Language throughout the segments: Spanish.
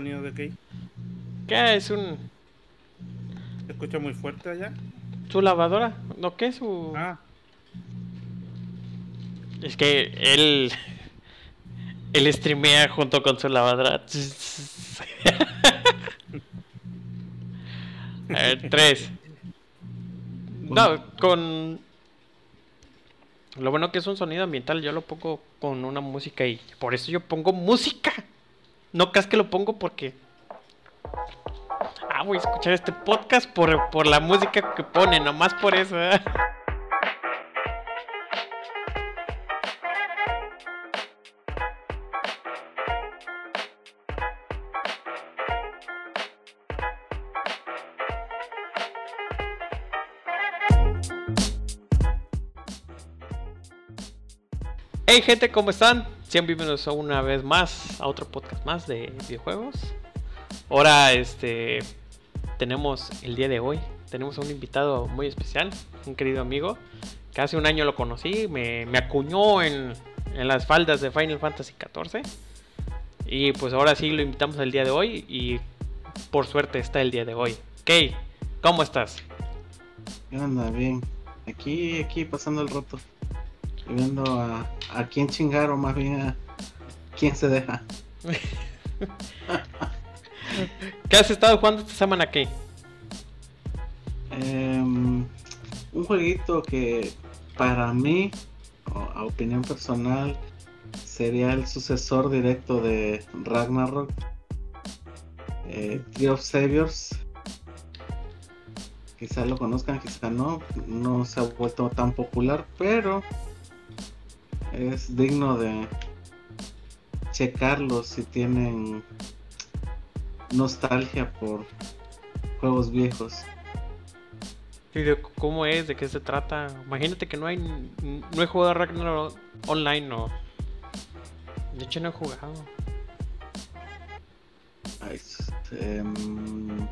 sonido de Key? ¿Qué es un ¿Se escucha muy fuerte allá? su lavadora? ¿No qué es su Ah, Es que él él streamea junto con su lavadora. A ver, tres. No, con lo bueno que es un sonido ambiental, yo lo pongo con una música y por eso yo pongo música. No creas que lo pongo porque Ah, voy a escuchar este podcast por, por la música que pone, nomás por eso. ¿eh? Hey gente, ¿cómo están? Sean bienvenidos una vez más a otro podcast más de videojuegos. Ahora, este, tenemos el día de hoy, tenemos a un invitado muy especial, un querido amigo, que hace un año lo conocí, me, acuñó en, en las faldas de Final Fantasy XIV. Y pues ahora sí lo invitamos el día de hoy y por suerte está el día de hoy. Kay, ¿cómo estás? ¿Qué? Bien. Aquí, aquí pasando el rato. Y viendo a, a quién chingar o más bien a quién se deja. ¿Qué has estado jugando esta semana, Kay? Em, un jueguito que para mí, a opinión personal, sería el sucesor directo de Ragnarok. Eh, Tree of Saviors. Quizá lo conozcan, quizá no. No se ha vuelto tan popular, pero es digno de checarlo si tienen nostalgia por juegos viejos. ¿Y de cómo es? ¿De qué se trata? Imagínate que no hay no he jugado a Ragnarok online, no. De hecho no he jugado. Este, mm,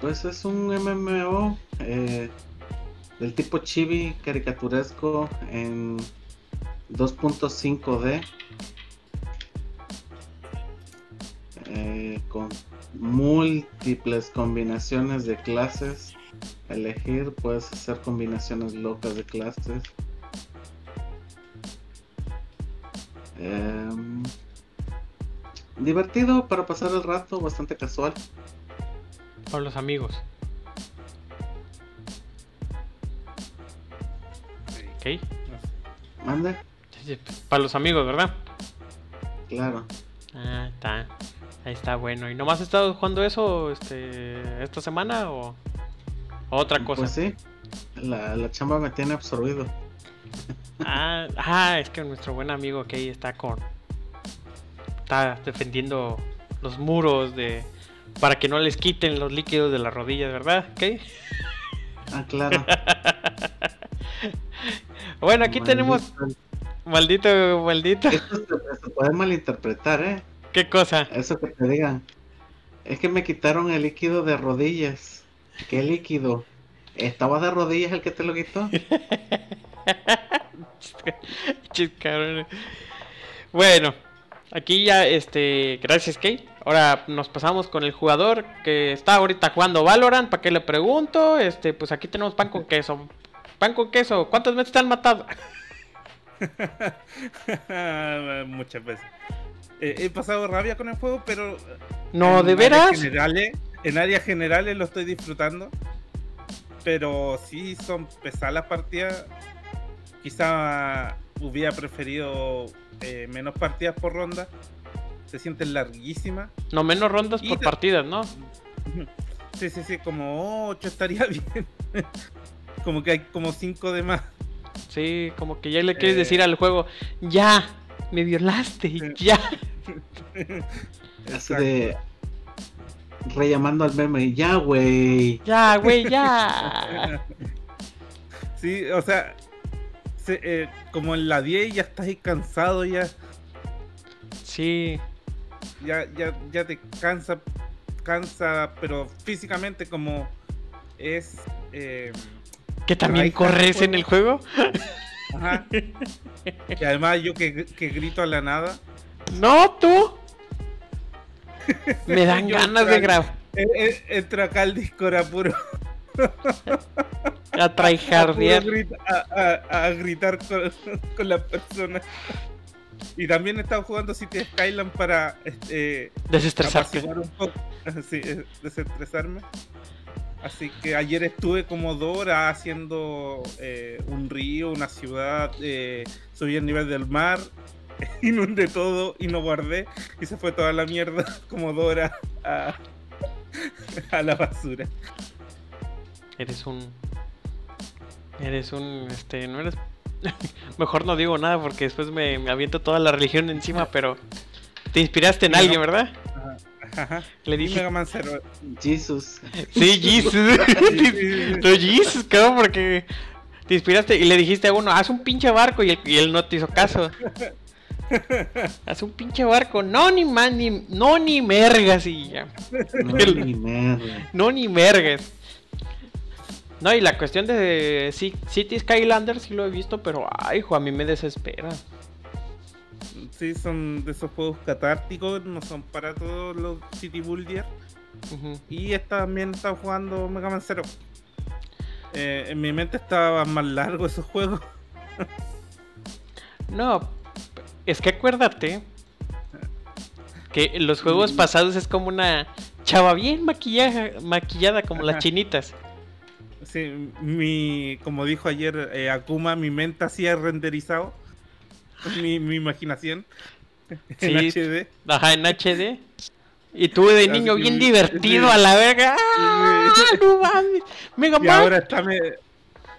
pues es un MMO eh, del tipo chibi caricaturesco en 2.5D eh, con múltiples combinaciones de clases. Elegir puedes hacer combinaciones locas de clases. Em, divertido para pasar el rato bastante casual. Para los amigos. Ok. mande Para los amigos, ¿verdad? claro Ah, está. Ahí está bueno. ¿Y nomás has estado jugando eso este, esta semana o otra cosa? Pues sí, la, la chamba me tiene absorbido. Ah, ah, es que nuestro buen amigo Kay está con. Está defendiendo los muros de. Para que no les quiten los líquidos de las rodillas, ¿verdad, Kay? Ah, claro. Bueno, aquí tenemos. Maldito. Maldito. Esto se, se puede malinterpretar, ¿eh? ¿Qué cosa? Eso que te digan. Es que me quitaron el líquido de rodillas. ¿Qué líquido? ¿Estaba de rodillas el que te lo quitó? Chis, cabrón. Bueno, aquí ya, este, gracias Kay. Ahora nos pasamos con el jugador que está ahorita jugando Valorant. ¿Para qué le pregunto? Este, pues aquí tenemos pan con queso. Pan con queso. ¿Cuántas veces te han matado? Muchas veces. Eh, he pasado rabia con el juego, pero. No, ¿de áreas veras? Generales, en áreas generales lo estoy disfrutando. Pero sí son pesadas las partidas. Quizá hubiera preferido eh, menos partidas por ronda. Se sienten larguísimas. No menos rondas Y por partidas, ¿no? Sí, sí, sí, como 8 estaría bien. Como que hay como 5 de más. Sí, como que ya le quieres Eh. decir al juego, ya, me violaste, ya. Así de. Rellamando al meme. Ya, güey. Ya, güey, ya. Sí, o sea, se- eh, como en la 10 ya estás ahí cansado, ya, Sí, ya, ya, ya te cansa, cansa, pero físicamente como es... eh, que también el corres en el juego. ajá. Y además yo que, que grito a la nada, No, tú. Me dan ganas de grabar. Eh, eh, Entra acá al Discord a puro. A a, gritar con, con las personas. Y también he estado jugando City Skyline para este, un poco, sí, eh, desestresarme. Así que ayer estuve como dos horas haciendo eh, un río, una ciudad, eh, subí el nivel del mar, inundé todo y no guardé y se fue toda la mierda como dos horas a, a la basura. Eres un. Eres un. Este. No eres. Mejor no digo nada porque después me, me aviento toda la religión encima, pero. Te inspiraste en No. alguien, ¿verdad? Ajá. Le dije. Mega Man Zero. Jesus. Sí, Jesus. No, Jesus, cabrón, porque. Te inspiraste y le dijiste a uno, haz un pinche barco y él, y él no te hizo caso. Haz un pinche barco. No, ni man, ni. No, ni mergas y ya. No, El- ni merda. No, ni mergues. No, y la cuestión de Ci- City Skylander sí lo he visto, pero ay, hijo, a mí me desespera. Sí, son de esos juegos catárticos, no son para todos los City Builder. Y esta también estaba jugando Mega Man Zero. Eh, en mi mente estaban más largos esos juegos. No, es que acuérdate que en los juegos pasados es como una chava bien maquillada, maquillada como las chinitas. Sí, mi, como dijo ayer eh, Akuma, mi mente hacía renderizado. Mi, mi imaginación. En. HD. Ajá, en HD. Y tú de niño bien mi- divertido sí. a la verga. ¡Ah, no mames! Mega Y ahora está me,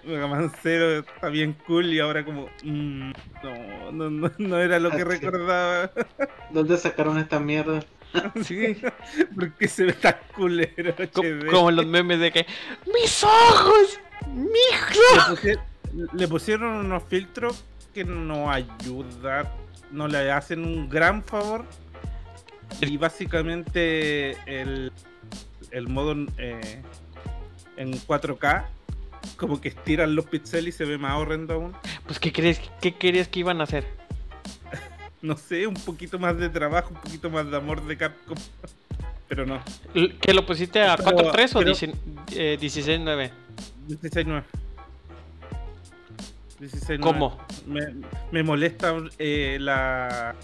Mega Man Zero está bien cool y ahora como mm, no, no, no, no era lo que Ah, recordaba. ¿Dónde sacaron esta mierda? Sí. Porque se ve tan culero HD. como los memes de que ¡Mis ojos! ¡Mi le, pusie- le pusieron unos filtros que no ayudan, no le hacen un gran favor. Y básicamente el, el modo eh, en 4K, como que estiran los píxeles y se ve más horrendo aún. Pues ¿qué crees qué querías que iban a hacer? No sé, un poquito más de trabajo, un poquito más de amor de Capcom. Pero no, ¿Que lo pusiste a Pero- 4.3 o pero- 16 eh, 16.9? 16.9. 16.9. ¿Cómo? Me, me molesta eh, la,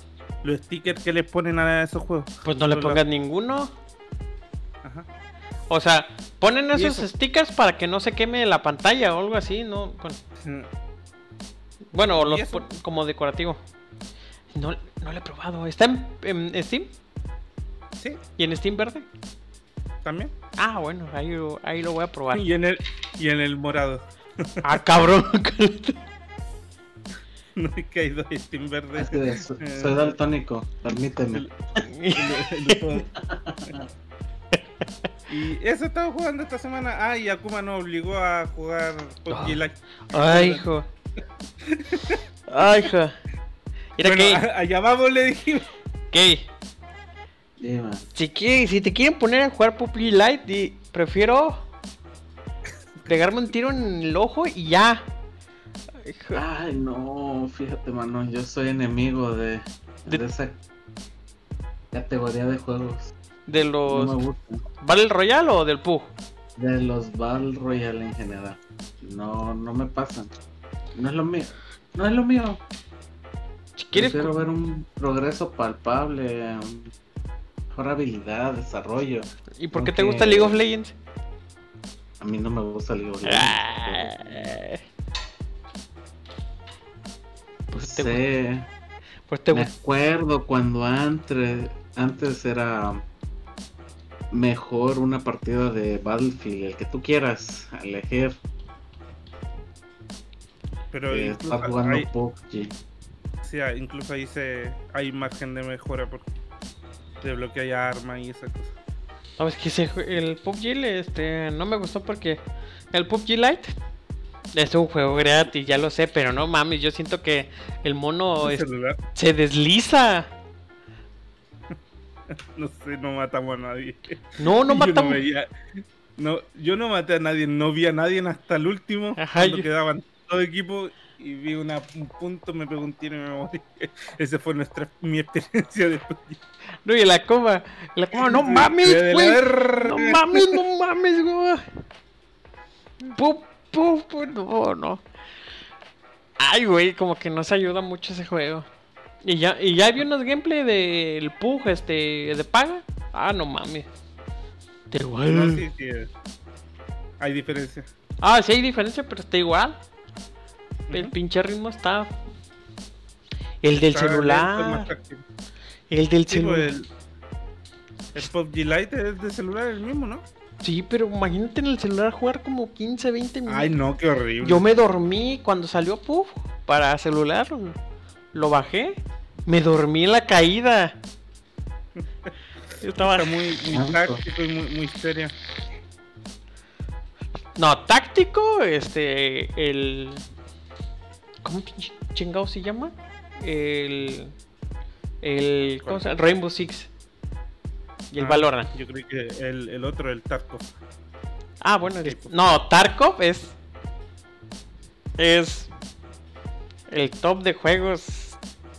los stickers que les ponen a esos juegos. Pues no le Son pongas ninguno. Ajá. O sea, ponen esos eso. stickers para que no se queme la pantalla o algo así, ¿no? Bueno, Bueno, ¿Y los como decorativo. No, no lo he probado. ¿Está en, en Steam? Sí, ¿Y en Steam verde? también. Ah, bueno, ahí, ahí lo voy a probar. Y en el, y en el morado. Ah, cabrón. No que hay dos Steam Es verdes. que so- soy daltónico, permíteme. El- el- el todo. y eso estaba jugando esta semana. Ah, y Akuma nos obligó a jugar PUBG Ah. Lite. Ay, hijo. Ay, hijo. Mira Bueno, que, allá vamos, le dijimos. Dime. si, quiere- si te quieren poner a jugar PUBG Lite, di- prefiero pegarme un tiro en el ojo y ya. Ay, no, fíjate, mano, yo soy enemigo de, De- de esa categoría de juegos. De No los me gusta. Battle Royale o del PUG. De los Battle Royale en general. No, no me pasan. No es lo mío. No es lo mío. Quiero ver un progreso palpable, mejor habilidad, desarrollo. ¿y por qué te gusta League of Legends? A mí no me gusta League Legends. Ah, Pues te sé, Pues te me acuerdo cuando antes, antes era mejor una partida de Battlefield, el que tú quieras elegir. Pero estar jugando ahí, PUBG. sí, incluso ahí se, hay margen de mejora porque te bloquea armas y esas cosas. No, es que ese jue- el PUBG este, no me gustó porque el PUBG Lite es un juego gratis, ya lo sé, pero no mames, yo siento que el mono es- se desliza. no sé, no matamos a nadie. No, no Yo matamos. veía- no, yo no maté a nadie, no vi a nadie hasta el último. Ajá, cuando yo- quedaban todo equipo y vi una, un punto, me pegó un tiro y me morí. Esa fue nuestra, mi experiencia de PUBG. No, y la coma, la coma, no mames, güey. No mames, no mames, güey. Pu, pu, pu, no, no. Ay, güey, como que no se ayuda mucho ese juego. Y ya, y ya vi unos gameplay del Pug, este, de paga. Ah, no mames. Está igual. No, sí, sí. Hay diferencia. Ah, sí hay diferencia, pero está igual. El pinche ritmo está. El del Está celular. El del Sí, celular. el, el PUBG Lite es de celular el mismo, ¿no? Sí, pero imagínate en el celular jugar como 15, 20 minutos. Ay, no, qué horrible. Yo me dormí cuando salió Puff para celular. Lo bajé. Me dormí en la caída. Yo estaba. Está muy, muy táctico y muy, muy serio. No, táctico, este. El. ¿Cómo chingado se llama? El. El. ¿Cómo se llama? Rainbow Six. Y el Ah, Valorant. Yo creo que el, el otro, el Tarkov. Ah, bueno, el- pues. no, Tarkov es. Es. El top de juegos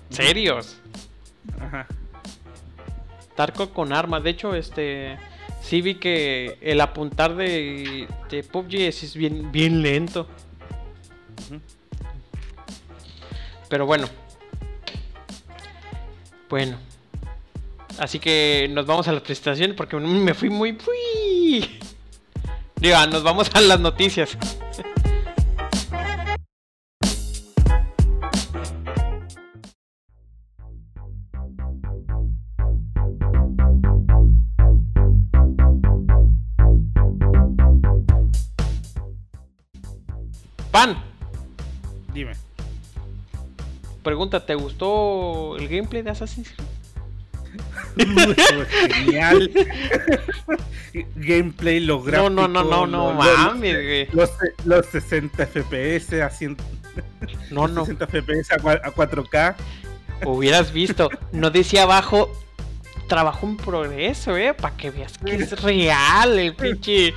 serios. Ajá. Tarkov con armas. De hecho, este. Sí vi que el apuntar de, de PUBG es, bien, bien lento. Ujú. Pero bueno. Bueno. Así que nos vamos a las presentaciones porque me fui muy... Fui. Diga, nos vamos a las noticias. Pan, Dime. Pregunta, ¿te gustó el gameplay de Assassin's Creed? Genial. Gameplay, los No, no, no, no, no, mames, güey. Los, los 60 FPS a, 100, No, no. 60 FPS a, cua- a 4K. Hubieras visto. No decía abajo. Trabajo en progreso, eh. Para que veas que es real el pinche.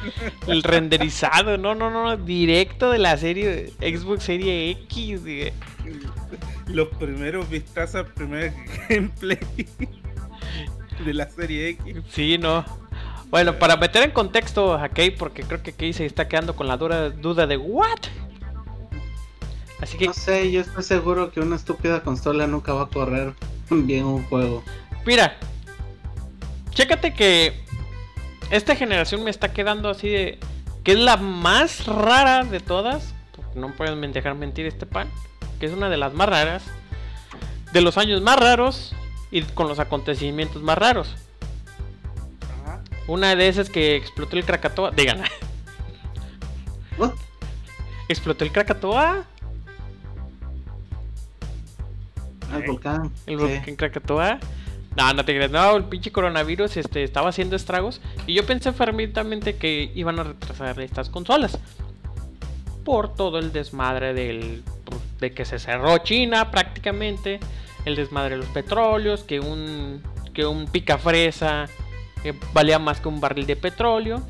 El renderizado. No, no, no. Directo de la serie Xbox Serie X. güey. Los primeros vistazos, primer gameplay de la serie X. Sí, no. Bueno, para meter en contexto a Kay, porque creo que Kay se está quedando con la dura duda de ¿What? Así que, No sé, yo estoy seguro que una estúpida consola nunca va a correr bien un juego. mira. Chécate que esta generación me está quedando así de. Que es la más rara de todas. porque No pueden dejar mentir este pan. Que es una de las más raras. De los años más raros. Y con los acontecimientos más raros. Ajá. Una de esas que explotó el Krakatoa. Digan. What? ¿Explotó el Krakatoa? El volcán. El sí. volcán Krakatoa. No, no te creas. No, el pinche coronavirus este, estaba haciendo estragos. Y yo pensé fervientemente que iban a retrasar estas consolas. Por todo el desmadre del. De que se cerró China prácticamente. El desmadre de los petróleos. Que un. Que un picafresa. eh, valía más que un barril de petróleo.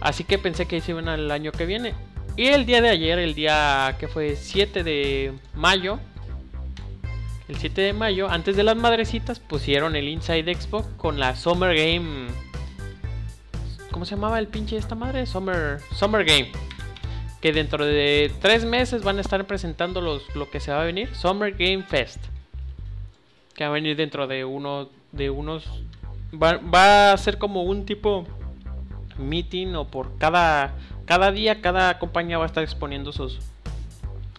Así que pensé que se iban al año que viene. Y el día de ayer, el día que fue 7 de mayo, el 7 de mayo, antes de las madrecitas, pusieron el Inside Xbox con la Summer Game. ¿Cómo se llamaba el pinche de esta madre? Summer, Summer Game. Que dentro de tres meses van a estar presentando los, lo que se va a venir. Summer Game Fest. Que va a venir dentro de uno. De unos. Va, va a ser como un tipo meeting o por cada. Cada día, cada compañía va a estar exponiendo sus.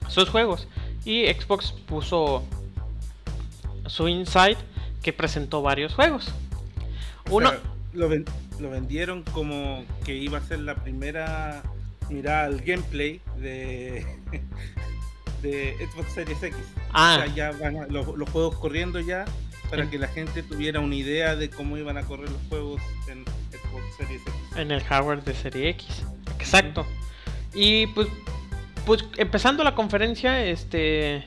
Sus juegos. Y Xbox puso su Inside que presentó varios juegos. O Uno, sea, lo, ven- lo vendieron como que iba a ser la primera mirada al gameplay de, de Xbox Series X. Ah. O sea, ya van a- los, los juegos corriendo ya para En- que la gente tuviera una idea de cómo iban a correr los juegos en Xbox Series X. en el hardware de serie X. Exacto. Y pues, pues empezando la conferencia, este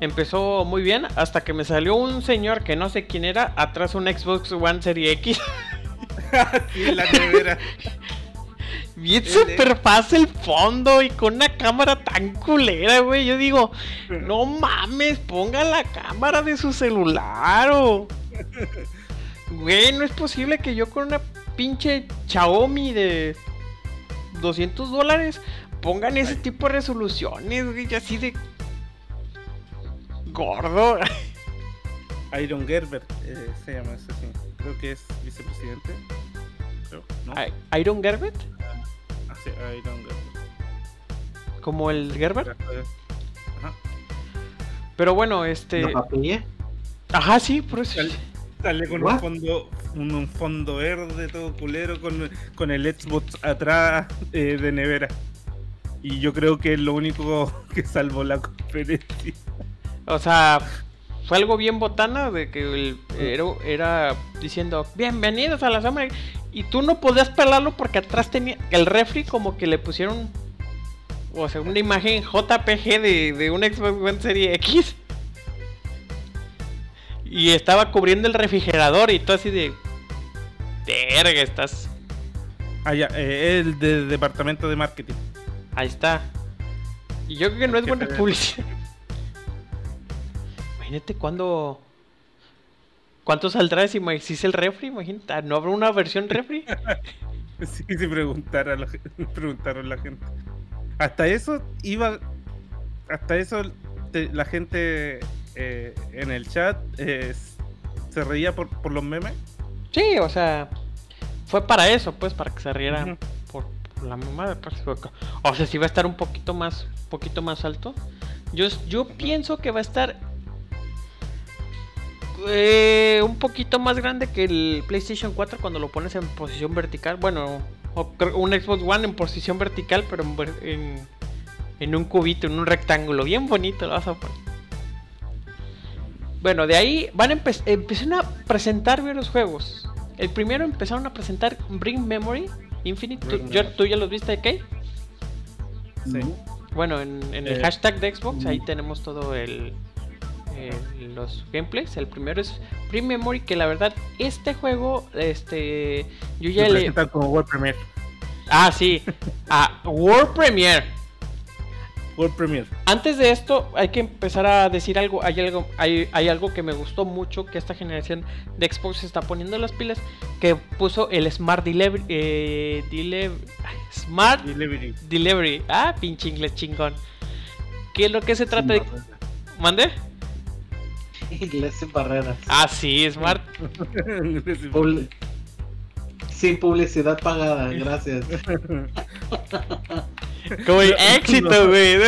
empezó muy bien hasta que me salió un señor que no sé quién era atrás un Xbox One Serie X. Sí, la nevera. Bien super fácil el fondo y con una cámara tan culera, güey. Yo digo, no mames, ponga la cámara de su celular o. Güey, no es posible que yo con una pinche Xiaomi de 200 dólares pongan ese tipo de resoluciones, güey, así de. Gordo. Iron Gerber eh, se llama ese, sí. Creo que es vicepresidente. Creo, ¿no? ¿Iron Gerbert? Ah, sí, Iron Gerber. ¿Como el Gerbert? Ajá. Pero bueno, este. ¿La papilla? Ajá, sí, por eso. Sale, sale con un fondo, un, un fondo verde todo culero con, con el Xbox atrás eh, de nevera. Y yo creo que es lo único que salvó la conferencia. O sea, fue algo bien botana de que el, era, era diciendo bienvenidos a la sombra y tú no podías pelarlo porque atrás tenía el refri como que le pusieron o sea una imagen JPG de, de un Xbox One Serie X. Y estaba cubriendo el refrigerador y tú así de verga estás Ah, ya, eh, el de departamento de marketing. ahí está. Y yo creo que no es buena publicidad. Imagínate cuando ¿Cuánto saldrá si existe el refri? Imagínate, ah, ¿no habrá una versión refri? Sí, sí, preguntara la, preguntaron la gente. Hasta eso iba. Hasta eso te- la gente eh, en el chat eh, se reía por, por los memes. Sí, o sea, fue para eso, pues, para que se rieran por, por la mamada. pues, O sea, si va a estar un poquito más, poquito más alto. Yo, yo pienso que va a estar eh, un poquito más grande que el PlayStation 4 cuando lo pones en posición vertical. Bueno, o un Xbox One en posición vertical, pero en, en, en un cubito, en un rectángulo. Bien bonito lo vas a poner. Bueno, de ahí van a empe- empezaron a presentar varios juegos. El primero empezaron a presentar Bring Memory Infinite. ¿Tú, yo-. ¿tú ya los viste, Kay? Sí. Bueno, en, en el Eh, hashtag de Xbox ahí tenemos todo el, el- los gameplays. El primero es Bring Memory, que la verdad este juego, este, yo ya le, presentan como World Premiere. ah sí, a World Premiere. World Premiere. Antes de esto, hay que empezar a decir algo. Hay algo, hay, hay algo que me gustó mucho que esta generación de Xbox se está poniendo las pilas. Que puso el Smart Delivery. eh, deliv- Smart Delivery. Delivery. Ah, pinche inglés chingón. ¿Qué es lo que se trata de. ¿Mande? Inglés sin barreras. Ah, sí, Smart. Publi- Sin publicidad pagada, gracias. Como el éxito, güey.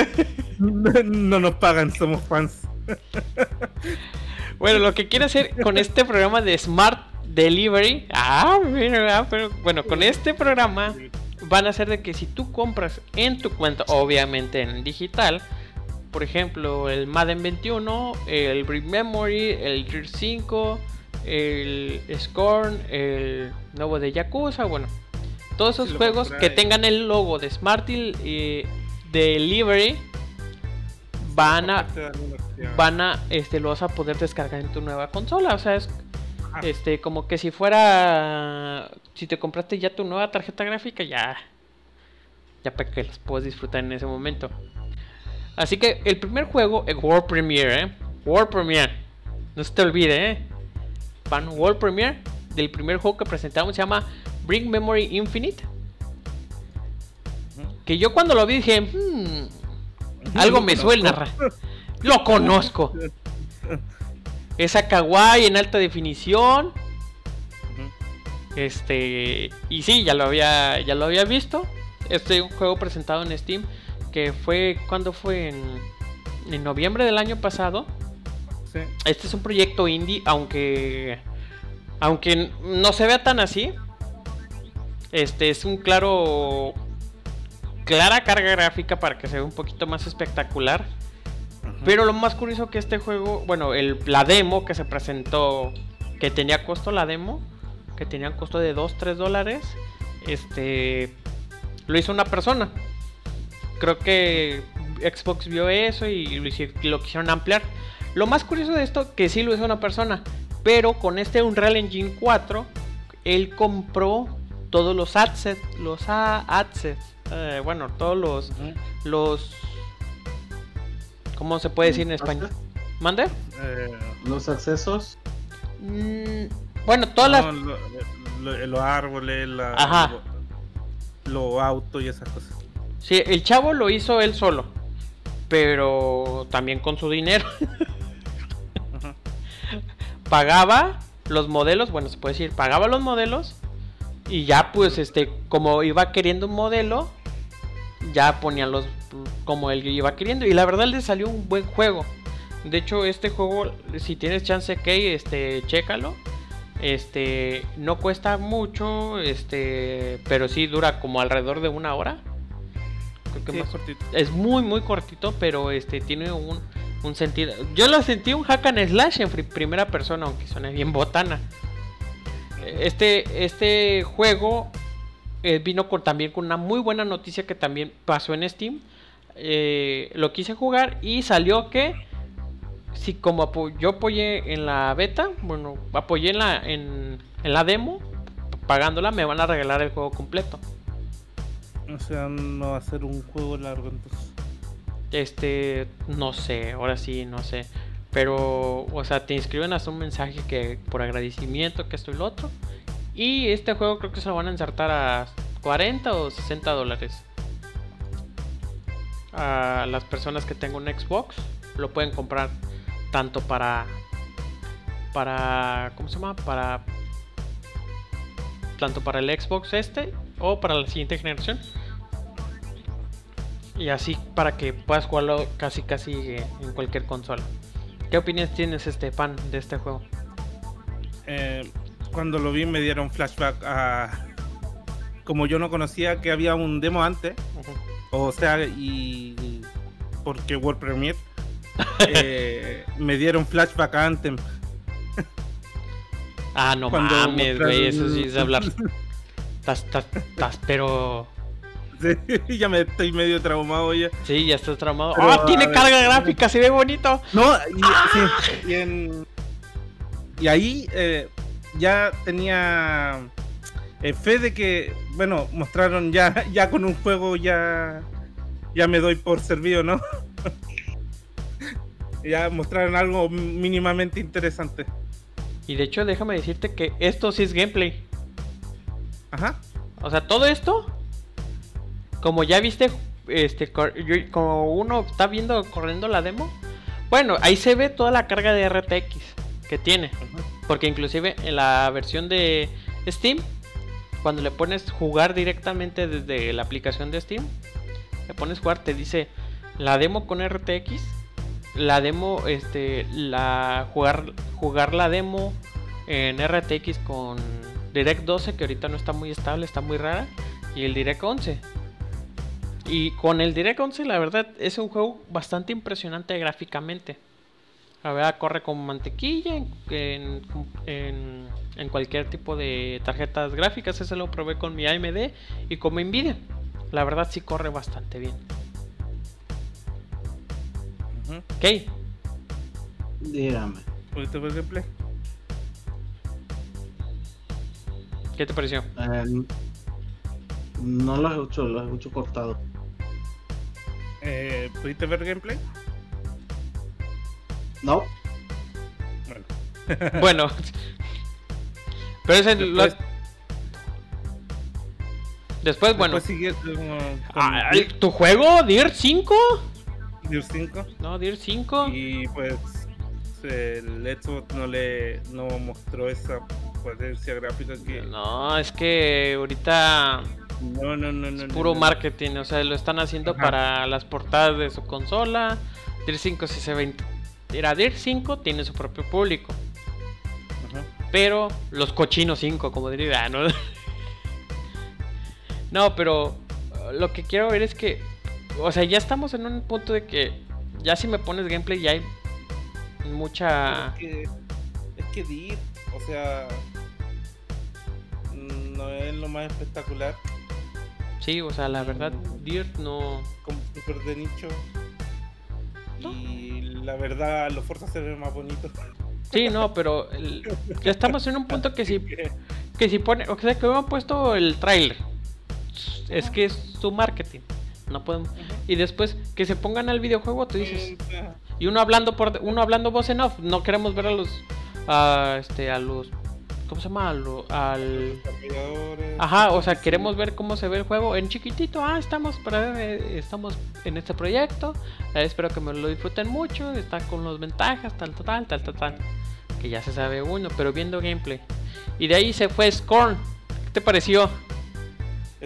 no, no nos pagan, somos fans. Bueno, lo que quiero hacer con este programa de Smart Delivery. Ah, mira, ah, pero bueno, con este programa van a hacer de que si tú compras en tu cuenta, obviamente en digital, por ejemplo, el Madden 21, el Brick Memory, el Gear 5, el Scorn, el nuevo de Yakuza, bueno, todos esos lo juegos que tengan el logo de Smart Del- eh, Delivery van a van a este lo vas a poder descargar en tu nueva consola, o sea, es Ajá. este como que si fuera si te compraste ya tu nueva tarjeta gráfica ya ya para que las puedas disfrutar en ese momento. Así que el primer juego es World Premiere, ¿eh? World Premiere. No se te olvide, ¿eh? Van World Premiere del primer juego que presentamos se llama Bring Memory Infinite. Que yo cuando lo vi dije, "Hmm, algo me suena. Lo conozco. Es kawaii en alta definición. Este. Y sí, ya lo había. Ya lo había visto. Este es un juego presentado en Steam. Que fue. cuando fue? En, en noviembre del año pasado. Sí. Este es un proyecto indie. Aunque. Aunque no se vea tan así. Este es un claro. Clara carga gráfica para que se vea un poquito más espectacular. Pero lo más curioso que este juego, bueno, el, la demo que se presentó, que tenía costo la demo, que tenía costo de 2, 3 dólares, este, lo hizo una persona. Creo que Xbox vio eso y lo, lo quisieron ampliar. Lo más curioso de esto, que sí lo hizo una persona, pero con este Unreal Engine 4, él compró todos los assets, los assets, eh, bueno, todos los, los, ¿cómo se puede decir en español? ¿Mande? Eh, los accesos. Mm, bueno, todas las... los árboles, la, los autos y esas cosas. Sí, el chavo lo hizo él solo, pero también con su dinero. Pagaba los modelos, bueno, se puede decir, pagaba los modelos y ya pues este, como iba queriendo un modelo, ya ponía los como él iba queriendo y la verdad le salió un buen juego. De hecho, este juego si tienes chance que este chécalo. Este no cuesta mucho, este, pero sí dura como alrededor de una hora. Es muy muy cortito, pero este tiene un, un sentido. Yo lo sentí un hack and slash en primera persona, aunque suene bien botana. Este, este juego eh, vino con, también con una muy buena noticia que también pasó en Steam. Eh, lo quise jugar y salió que si como yo apoyé en la beta, bueno, apoyé en la, en, en la demo, pagándola me van a regalar el juego completo. O sea, no va a ser un juego largo entonces. Este, no sé, ahora sí, no sé. Pero, o sea, te inscriben a un mensaje que por agradecimiento, que esto y lo otro. Y este juego creo que se lo van a insertar a 40 o 60 dólares. A las personas que tengan un Xbox lo pueden comprar tanto para para ¿cómo se llama? Para tanto para el Xbox este o para la siguiente generación y así para que puedas jugarlo casi casi eh, en cualquier consola. ¿Qué opiniones tienes este fan de este juego? Eh, cuando lo vi me dieron flashback a como yo no conocía que había un demo antes, o sea, y porque World Premiere eh, me dieron flashback a Anthem. ah, no mames, güey, eso sí es hablar. Estás, pero Sí, ya me estoy medio traumado ya. Sí, ya estás traumado. ¡Ah! tiene carga gráfica, se ve bonito. No, y, sí, y, ahí eh, ya tenía eh, fe de que, bueno, mostraron ya, ya con un juego ya, ya me doy por servido, ¿no? ya mostraron algo mínimamente interesante. Y de hecho, déjame decirte que esto sí es gameplay. Ajá. O sea, todo esto como ya viste, este, como uno está viendo corriendo la demo, bueno, ahí se ve toda la carga de RTX que tiene. Porque inclusive en la versión de Steam, cuando le pones jugar directamente desde la aplicación de Steam, le pones jugar, te dice la demo con RTX, la demo, este, la jugar, jugar la demo en RTX con Direct 12, que ahorita no está muy estable, está muy rara, y el Direct 11. Y con el Direct 11, la verdad, es un juego bastante impresionante gráficamente. La verdad, corre con mantequilla en, en, cualquier tipo de tarjetas gráficas. Ese lo probé con mi AMD y con mi Nvidia. La verdad, sí corre bastante bien. ¿Qué? Dígame. ¿Pudiste ver gameplay? ¿Qué te pareció? Eh, no lo he hecho, lo he hecho cortado. Eh, ¿Pudiste ver gameplay? No. Bueno. bueno. Pero ese Después, Después bueno. Ah, ¿Tu juego? ¿Dirt 5? ¿Dirt 5? No, Dirt 5. Y pues el Xbox no le no mostró esa potencia gráfica que. No, es que ahorita no, no, no, no. Es puro marketing, o sea, lo están haciendo para las portadas de su consola. Dir 5 si se ve. Era Dir 5 tiene su propio público. Pero los cochinos 5, como diría, ah, ¿no? no, pero lo que quiero ver es que, o sea, ya estamos en un punto de que ya si me pones gameplay ya hay mucha... Es que, es que Dir, o sea, no es lo más espectacular. Sí, o sea, la verdad, Dirt no. Como super de nicho. Y la verdad, los Forza se ven más bonitos. Sí, no, pero ya estamos en un punto que si, que si pone, o sea, que hubieran puesto el trailer. Es que es su marketing. No podemos. Y después que se pongan al videojuego, tú dices. Y uno hablando por uno hablando voz en off, no queremos ver a los a este a los ¿cómo se llama? Al, al... Ajá, o sea, queremos ver cómo se ve el juego en chiquitito. Ah, estamos para eh, estamos en este proyecto. Eh, espero que me lo disfruten mucho. Está con las ventajas, tal, tal, tal, tal, tal. Que ya se sabe uno, pero viendo gameplay. Y de ahí se fue Scorn. ¿Qué te pareció?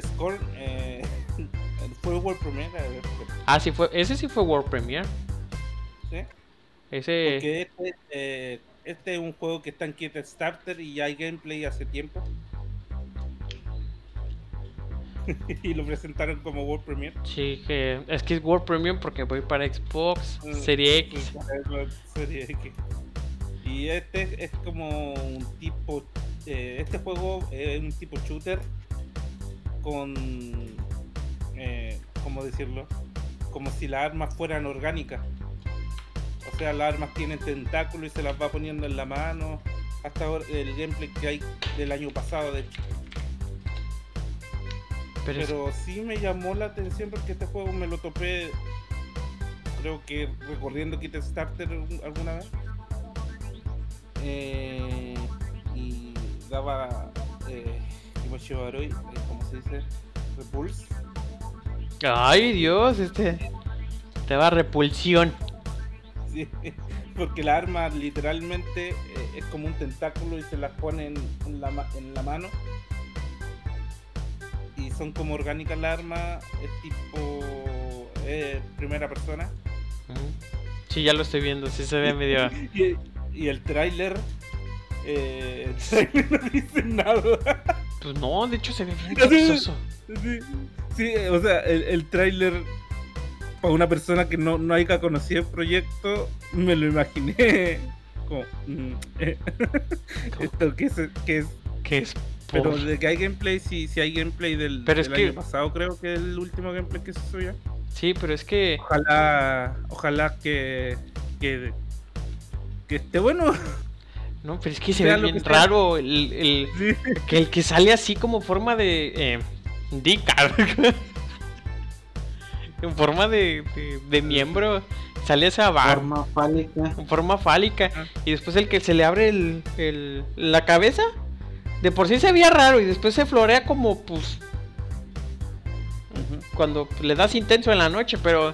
Scorn eh, fue World Premiere. Ah, sí fue. Ese sí fue World Premiere. Sí. Ese. Porque eh, este es un juego que está en Kickstarter y ya hay gameplay hace tiempo. y lo presentaron como World Premiere. Sí, que es que es World Premiere porque voy para Xbox Mm, Serie X. Serie X. Y este es como un tipo. eh, este juego es un tipo shooter con. Eh, ¿Cómo decirlo? Como si las armas fueran orgánicas. O sea, las armas tienen tentáculos y se las va poniendo en la mano. Hasta ahora el gameplay que hay del año pasado, de hecho. Pero, es- Pero sí me llamó la atención porque este juego me lo topé, creo que recorriendo Kickstarter alguna vez. Eh, y daba, eh, Kimochibaroi, eh, ¿cómo se dice? Repulse. Ay, Dios, este. Te va repulsión. Porque la arma literalmente eh, es como un tentáculo y se las pone en, en la, en la mano. Y son como orgánicas las armas, es tipo eh, primera persona. Mm. Sí, ya lo estoy viendo, sí se ve medio. Y, y el tráiler, eh, el tráiler no dice nada. Pues no, de hecho se ve bien sexoso. Sí, sí, o sea, el, el tráiler para una persona que no, no haya conocido el proyecto, me lo imaginé como... mm, eh, esto que es, que es Que es. Pero por- de que hay gameplay, sí, sí hay gameplay del, Pero es del que- año pasado, creo que es el último gameplay que se subió. Sí, pero es que. Ojalá, ojalá que, que, que esté bueno. No, pero es que se ve bien que raro el, el- Sí. que el que sale así como forma de. Eh, dick, en forma de, de, de miembro. Sale esa barba. Forma fálica. En forma fálica. Ah. Y después el que se le abre el, el- la cabeza. De por sí se veía raro. Y después se florea como pues. Cuando le das intenso en la noche. Pero.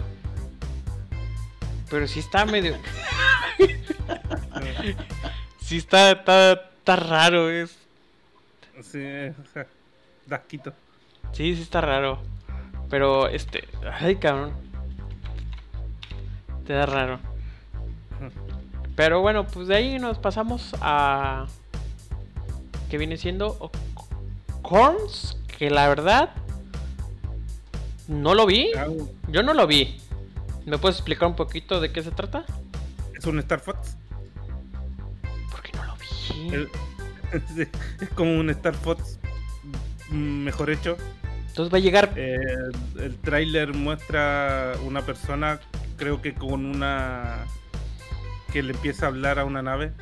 Pero sí está medio. Sí está, está, está raro. Es, Sí, o sea. Sí, sí está raro. Pero este. Ay, cabrón. Te da raro. Pero bueno, pues de ahí nos pasamos a. Que viene siendo. Corns. Que la verdad. No lo vi. Yo no lo vi. ¿Me puedes explicar un poquito de qué se trata? Es un Star Fox. Porque no lo vi. El- es como un Star Fox mm, mejor hecho. Entonces va a llegar. Eh, el tráiler muestra una persona, creo que con una que le empieza a hablar a una nave.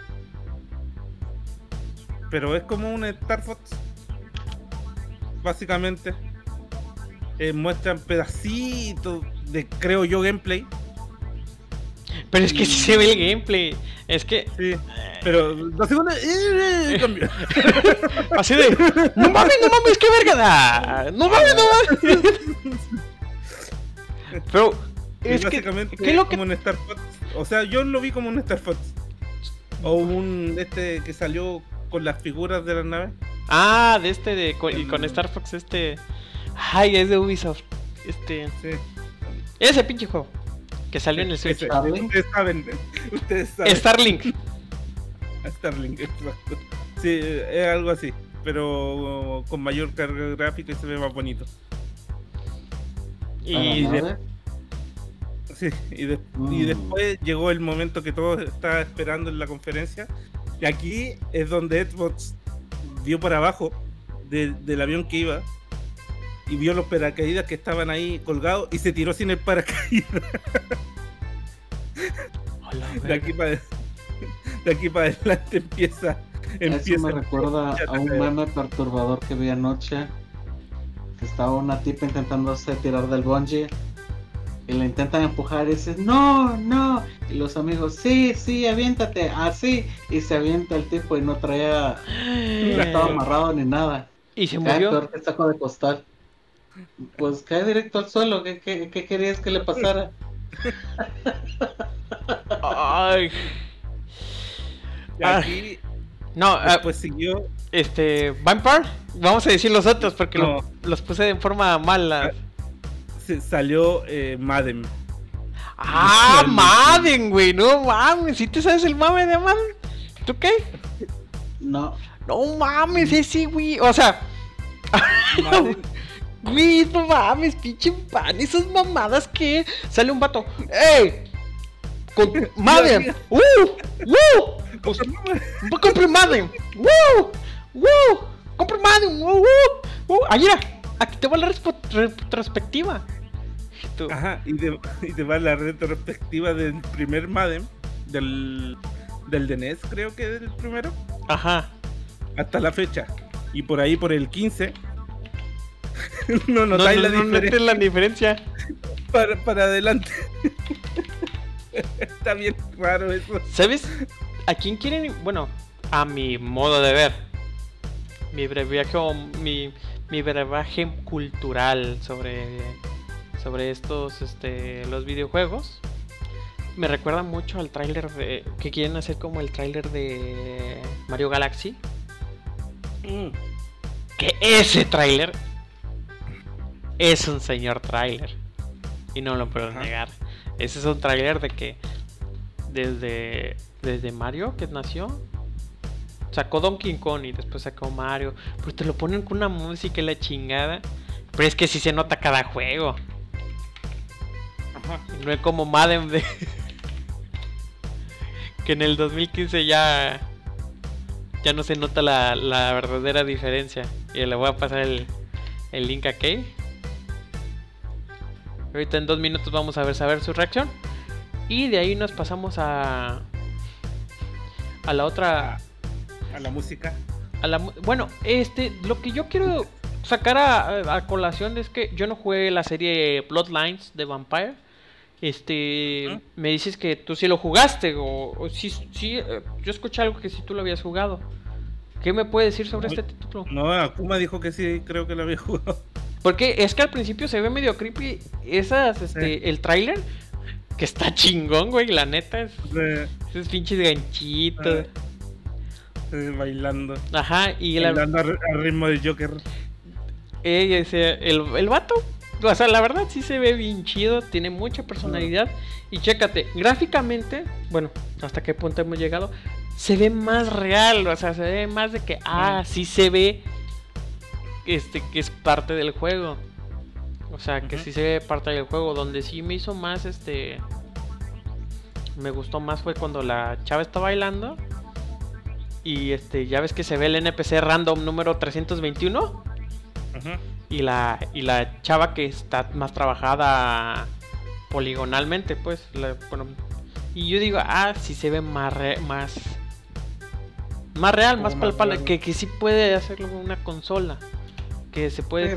Pero es como un Star Fox. Básicamente. Eh, muestran pedacitos de, creo yo, gameplay. Pero es que sí se ve el gameplay. Es que. Sí. Pero dos segundos. eh, eh, cambio. Así de. No mames, no mames, qué verga da. No mames, no mames. Pero. Es que. ¿Qué es lo que.? como un Star Fox. O sea, yo lo vi como un Star Fox. O un este que salió con las figuras de la nave. Ah, de este de. con- Y con Star Fox, este. Ay, es de Ubisoft. Este. Sí. Ese pinche juego. Que salió en el Switch. Ustedes saben. Ustedes saben. Starlink. Starlink, exacto. Sí, es algo así. Pero con mayor carga gráfica y se ve más bonito. Y de-. Sí, y, de- y Mm. después llegó el momento que todos estaban esperando en la conferencia. Y aquí es donde Xbox dio para abajo de- del avión que iba y vio los paracaídas que estaban ahí colgados y se tiró sin el paracaídas. Hola, De aquí para de aquí para adelante empieza Eso me recuerda a un meme perturbador que vi anoche. estaba una tipa intentándose tirar del bungee y la intentan empujar y dice, no, no. Y los amigos, sí, sí, aviéntate, así. y se avienta el tipo y no traía, no estaba amarrado ni nada. Y se murió. Peor que saco de costal. Pues cae directo al suelo. ¿Qué, qué, qué querías que le pasara? Ay. aquí. No, pues siguió. Este. Vampire. Vamos a decir los otros porque los puse de forma mala. Se salió eh, Madden. Ah, Madden, güey. No mames. ¿Sí te sabes el mame de Madden? ¿Tú qué? No. No mames, ese, güey. O sea. Güey, no mames, pinche pan. Esas mamadas que sale un vato. ¡Ey! Con Madden. ¡Uh! ¡Uh! Pues, compre Madden. ¡Uh! ¡Uh! Compre Madden. ¡Uh! ¡Uh! ¡Uh! Ahí Aquí te va la retrospectiva. Ajá, y te, y te va la retrospectiva del primer Madden. Del, del DNES, creo que es el primero. Ajá hasta la fecha. Y por ahí, por el 15, no notáis no, no, la, la diferencia. Para, para adelante. Está bien raro eso. ¿Sabes? ¿A quién quieren? Bueno, a mi modo de ver. Mi breviaje, mi, mi brebaje cultural sobre, sobre estos, este, los videojuegos. Me recuerda mucho al tráiler de... Que quieren hacer como el tráiler de Mario Galaxy que ese tráiler es un señor tráiler. Y no lo puedo negar. Ese es un tráiler de que desde, desde Mario que nació, sacó Donkey Kong y después sacó Mario. Pero te lo ponen con una música y la chingada. Pero es que si se nota cada juego. No es como Madden de... que en el 2015 ya ya no se nota la, verdadera diferencia. Y le voy a pasar el, link a Kay. Ahorita en dos minutos vamos a ver saber su reacción. Y de ahí nos pasamos a. A la otra. A la música. A la, bueno, este. Lo que yo quiero sacar a, a, colación es que yo no jugué la serie Bloodlines de Vampire. Este, me dices que tú sí lo jugaste o, sí, sí, eh, yo escuché algo que sí tú lo habías jugado. ¿Qué me puede decir sobre este título? No, Akuma dijo que sí, creo que lo había jugado. Porque es que al principio se ve medio creepy esas, este, el tráiler que está chingón, güey, la neta es esos pinches ganchitos. bailando. Ajá, y bailando al, ritmo del Joker. ese, el, el vato o sea, la verdad sí se ve bien chido, tiene mucha personalidad. Y chécate, gráficamente, bueno, hasta qué punto hemos llegado, se ve más real, o sea, se ve más de que, ah, sí se ve este, que es parte del juego. O sea, que sí se ve parte del juego. Donde sí me hizo más, este. Me gustó más fue cuando la chava está bailando. Y este, ya ves que se ve el NPC random número 321. Ajá y la, y la chava que está más trabajada poligonalmente, pues. y yo digo, ah, sí se ve más, más, más real, más palpable, que, que sí puede hacerlo una consola. Que se puede.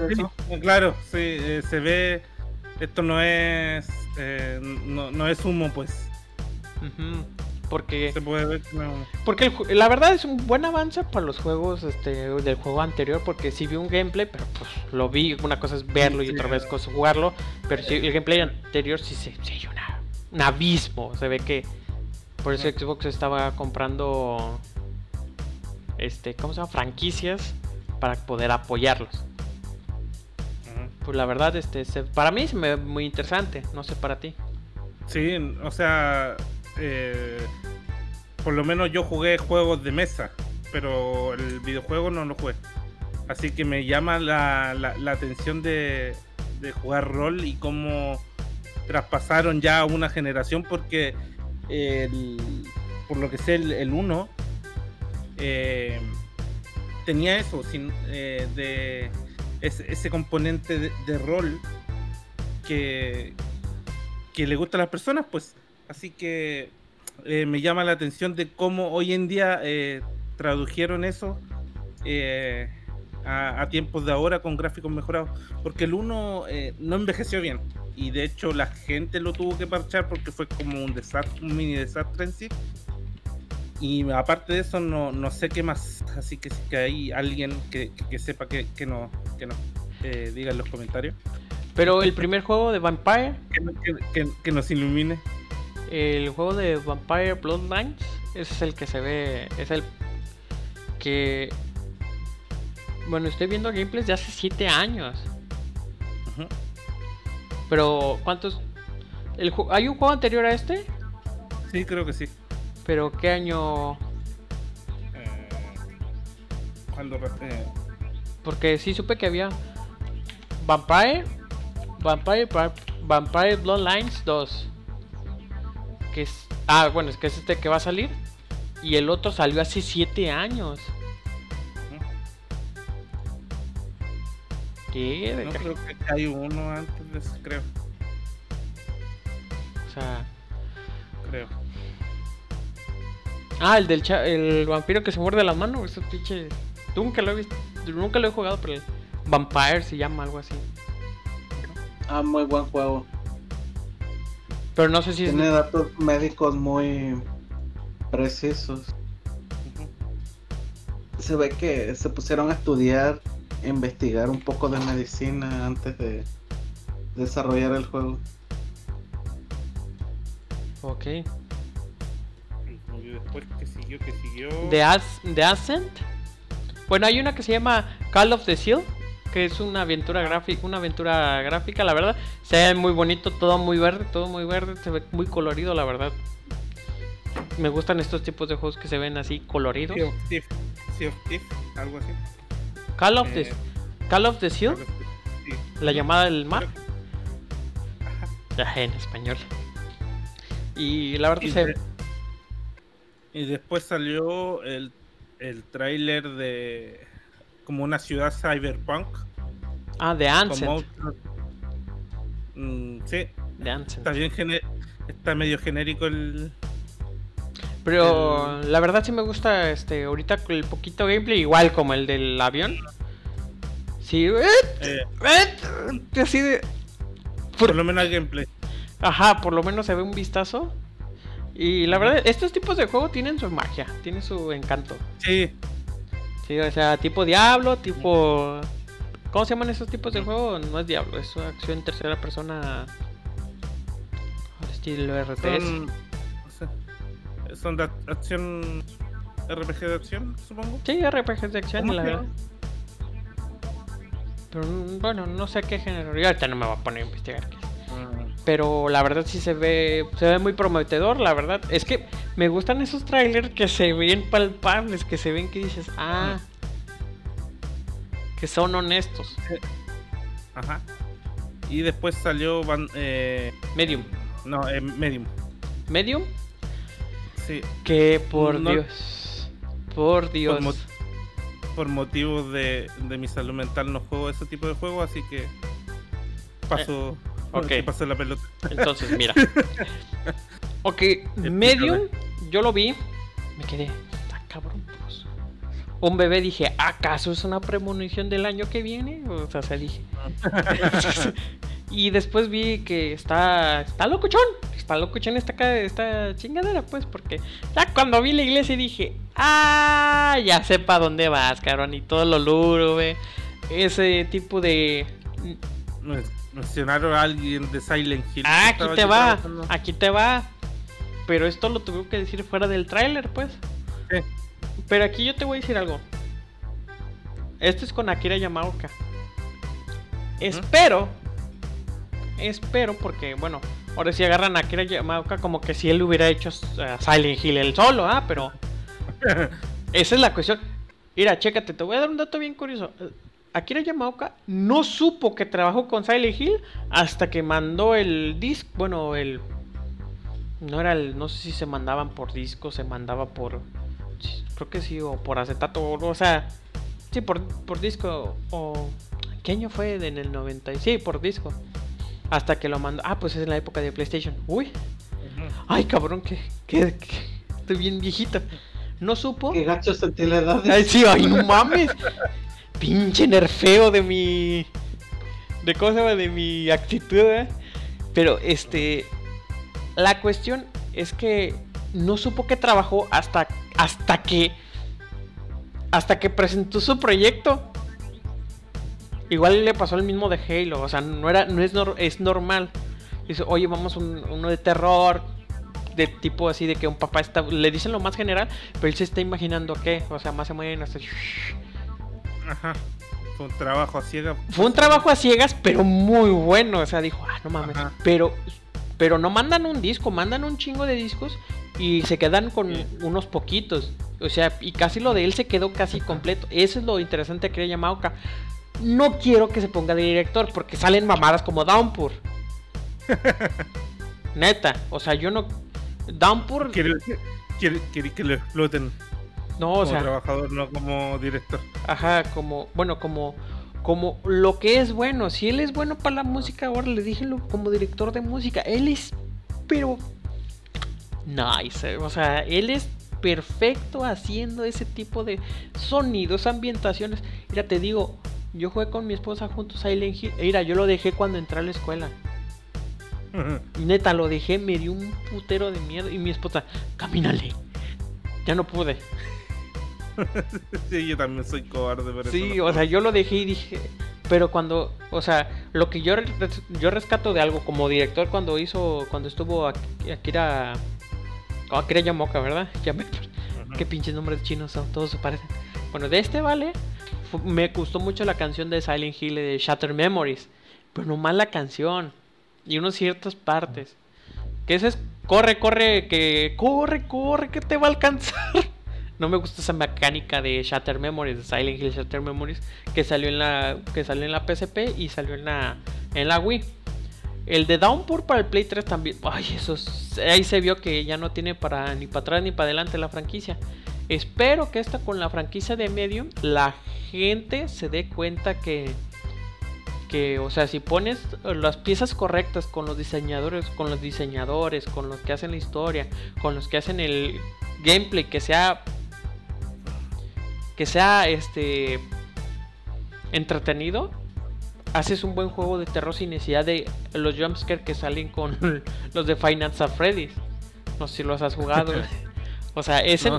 claro, sí, eh, se ve. Esto no es. Eh, no, no, es humo, pues. Porque, Se puede ver, porque la verdad es un buen avance para los juegos este, del juego anterior. Porque sí vi un gameplay, pero pues lo vi. Una cosa es verlo y otra vez cosa jugarlo. Pero sí, el gameplay anterior sí se sí, una, un abismo. Se ve que por eso Xbox estaba comprando este, ¿cómo se llama? franquicias para poder apoyarlos. Pues la verdad, este, para mí es muy interesante, no sé para ti. Sí, o sea, eh, por lo menos yo jugué juegos de mesa, pero el videojuego no lo jugué. Así que me llama la, atención de, jugar rol y cómo traspasaron ya una generación, porque por lo que sé, el 1 eh, tenía eso, sin, eh, de ese, componente de, rol que, le gusta a las personas, pues Así que eh, me llama la atención de cómo hoy en día eh, tradujeron eso eh, a, tiempos de ahora con gráficos mejorados. Porque el 1 eh, no envejeció bien. Y de hecho la gente lo tuvo que parchar porque fue como un desastre, un mini desastre en sí. Y aparte de eso, no, no sé qué más. Así que si que hay alguien que, sepa que, que no, que no eh, diga en los comentarios. Pero el primer juego de Vampire. Que, nos ilumine. El juego de Vampire Bloodlines. Es el que se ve. Es el que. Bueno, estoy viendo gameplays de hace 7 años. Pero, ¿cuántos? El, ¿Hay un juego anterior a este? Sí, creo que sí. ¿Pero qué año? Eh, cuando. Eh, Porque sí supe que había. Vampire. Vampire. Vampire Bloodlines 2. Que es. Ah, bueno, es que es este que va a salir. Y el otro salió hace 7 años. ¿Qué? No creo que hay uno antes creo. O sea. Creo. Ah, el del el vampiro que se muerde la mano. Ese pinche. Nunca lo he visto. Nunca lo he jugado, pero el Vampire se llama algo así. Ah, muy buen juego. Pero no sé si Tiene datos médicos muy precisos. Se ve que se pusieron a estudiar, investigar un poco de medicina antes de desarrollar el juego. Ok. Después que siguió, que siguió. The, Ascent. Bueno, hay una que se llama Call of the Seal que es una aventura gráfica, una aventura gráfica, la verdad. Se ve muy bonito, todo muy verde, todo muy verde, se ve muy colorido, la verdad. Me gustan estos tipos de juegos que se ven así coloridos. Sea of algo así. Call of the, eh, Call of the Sea, la llamada del mar. Ya en español. Y la verdad y, se... y después salió el, el tráiler de como una ciudad cyberpunk. Ah, de Ancient. Mm, sí. De Ancient. Está, bien está medio genérico el... Pero la verdad sí me gusta este ahorita el poquito gameplay, igual como el del avión. Sí, eh, eh, así de... Por, lo menos el gameplay. Ajá, por lo menos se ve un vistazo. Y la verdad, estos tipos de juego tienen su magia, tienen su encanto. Sí, Sí, o sea, tipo Diablo, tipo. ¿Cómo se llaman esos tipos de juego? No es Diablo, es acción en tercera persona. Estilo RTS. Son, de acción. RPG de acción, supongo. Sí, RPG de acción, la verdad. Pero mm, bueno, no sé qué género. Yo ahorita no me voy a poner a investigar pero la verdad sí se ve se ve muy prometedor, la verdad. Es que me gustan esos trailers que se ven palpables, que se ven que dices, ah, que son honestos. Ajá. Y después salió eh, Medium. No, eh, Medium. ¿Medium? Sí. Que por Dios. Por Dios. Por, motivos de, de, mi salud mental no juego ese tipo de juego, así que paso. Eh, Ok. pasó la pelota. Entonces, mira. ok, Medium, yo lo vi. Me quedé. Está cabrón. Pues. Un bebé dije, ¿acaso es una premonición del año que viene? O sea, se dije. y después vi que está. Está locuchón. Está locuchón esta, esta chingadera, pues, porque ya cuando vi la iglesia dije, ah, ya sé para dónde vas, cabrón. Y todo lo luro, Ese tipo de mencionaron a alguien de Silent Hill. Ah, aquí te va, aquí te va. Pero esto lo tuve que decir fuera del tráiler, pues. Sí. Pero aquí yo te voy a decir algo. Esto es con Akira Yamaoka. Espero. Espero porque, bueno, ahora si agarran a Akira Yamaoka como que si él hubiera hecho uh, Silent Hill él solo, ¿ah? Pero... esa es la cuestión. Mira, chécate, te voy a dar un dato bien curioso. Akira Yamaoka no supo que trabajó con Silent Hill hasta que mandó el disco, bueno, el no era el no sé si se mandaban por disco, se mandaba por creo que sí o por acetato, o, sea, sí por, por disco o ¿qué año fue? En el 90, sí, por disco. Hasta que lo mandó, ah, pues es en la época de PlayStation. Uy. Ay, cabrón, que, que, estoy bien viejito. no supo. Qué gacho edad. Ay, sí, ay, no mames. Pinche nerfeo de mi. De cosa de mi actitud, ¿eh? Pero este. La cuestión es que no supo que trabajó hasta, hasta que. Hasta que presentó su proyecto. Igual le pasó el mismo de Halo. O sea, no era, no es, es normal. Dice, oye, vamos uno de terror. De tipo así de que un papá está. Le dicen lo más general. Pero él se está imaginando que. O sea, más se mueven hasta. Ajá. Fue un trabajo a ciegas. Fue un trabajo a ciegas, pero muy bueno. O sea, dijo, ah, no mames. Pero pero no mandan un disco, mandan un chingo de discos y se quedan con unos poquitos. O sea, y casi lo de él se quedó casi completo. Eso es lo interesante que le Yamaoka. No quiero que se ponga de director porque salen mamadas como Downpour. Neta, o sea, yo no. Downpour. Quiere, que lo exploten. No, o como trabajador, no como director. Ajá, como. Bueno, como como lo que es bueno. Si él es bueno para la música, ahora le dije como director de música. Él es, pero nice. O sea, él es perfecto haciendo ese tipo de sonidos, ambientaciones. Mira, te digo, yo jugué con mi esposa juntos a Silent Hill. Mira, yo lo dejé cuando entré a la escuela. Neta, lo dejé, me dio un putero de miedo. Y mi esposa, camínale. Ya no pude. sí, yo también soy cobarde, pero Sí, o sea, yo lo dejé y dije. Pero cuando, o sea, lo que yo, yo rescato de algo como director cuando hizo, cuando estuvo Akira, Akira Yamoka, ¿verdad? Ya me, qué pinches nombres chinos son, todos se parecen. Bueno, de este vale, me gustó mucho la canción de Silent Hill de Shatter Memories, pero nomás la canción y unas ciertas partes. Que ese es, corre, corre, que corre, corre, que te va a alcanzar. No me gusta esa mecánica de Shatter Memories, de Silent Hill Shatter Memories, que salió en la, que salió en la PSP y salió en la, en la Wii. El de Downpour para el Play 3 también. Ay, eso ahí se vio que ya no tiene para ni para atrás ni para adelante la franquicia. Espero que esta con la franquicia de Medium la gente se dé cuenta que que, o sea, si pones las piezas correctas con los diseñadores, con los diseñadores, con los que hacen la historia, con los que hacen el gameplay que sea que sea este entretenido, haces un buen juego de terror sin necesidad de los jumpscares que salen con los de Finance of Freddy's. No sé si los has jugado. o sea, ese,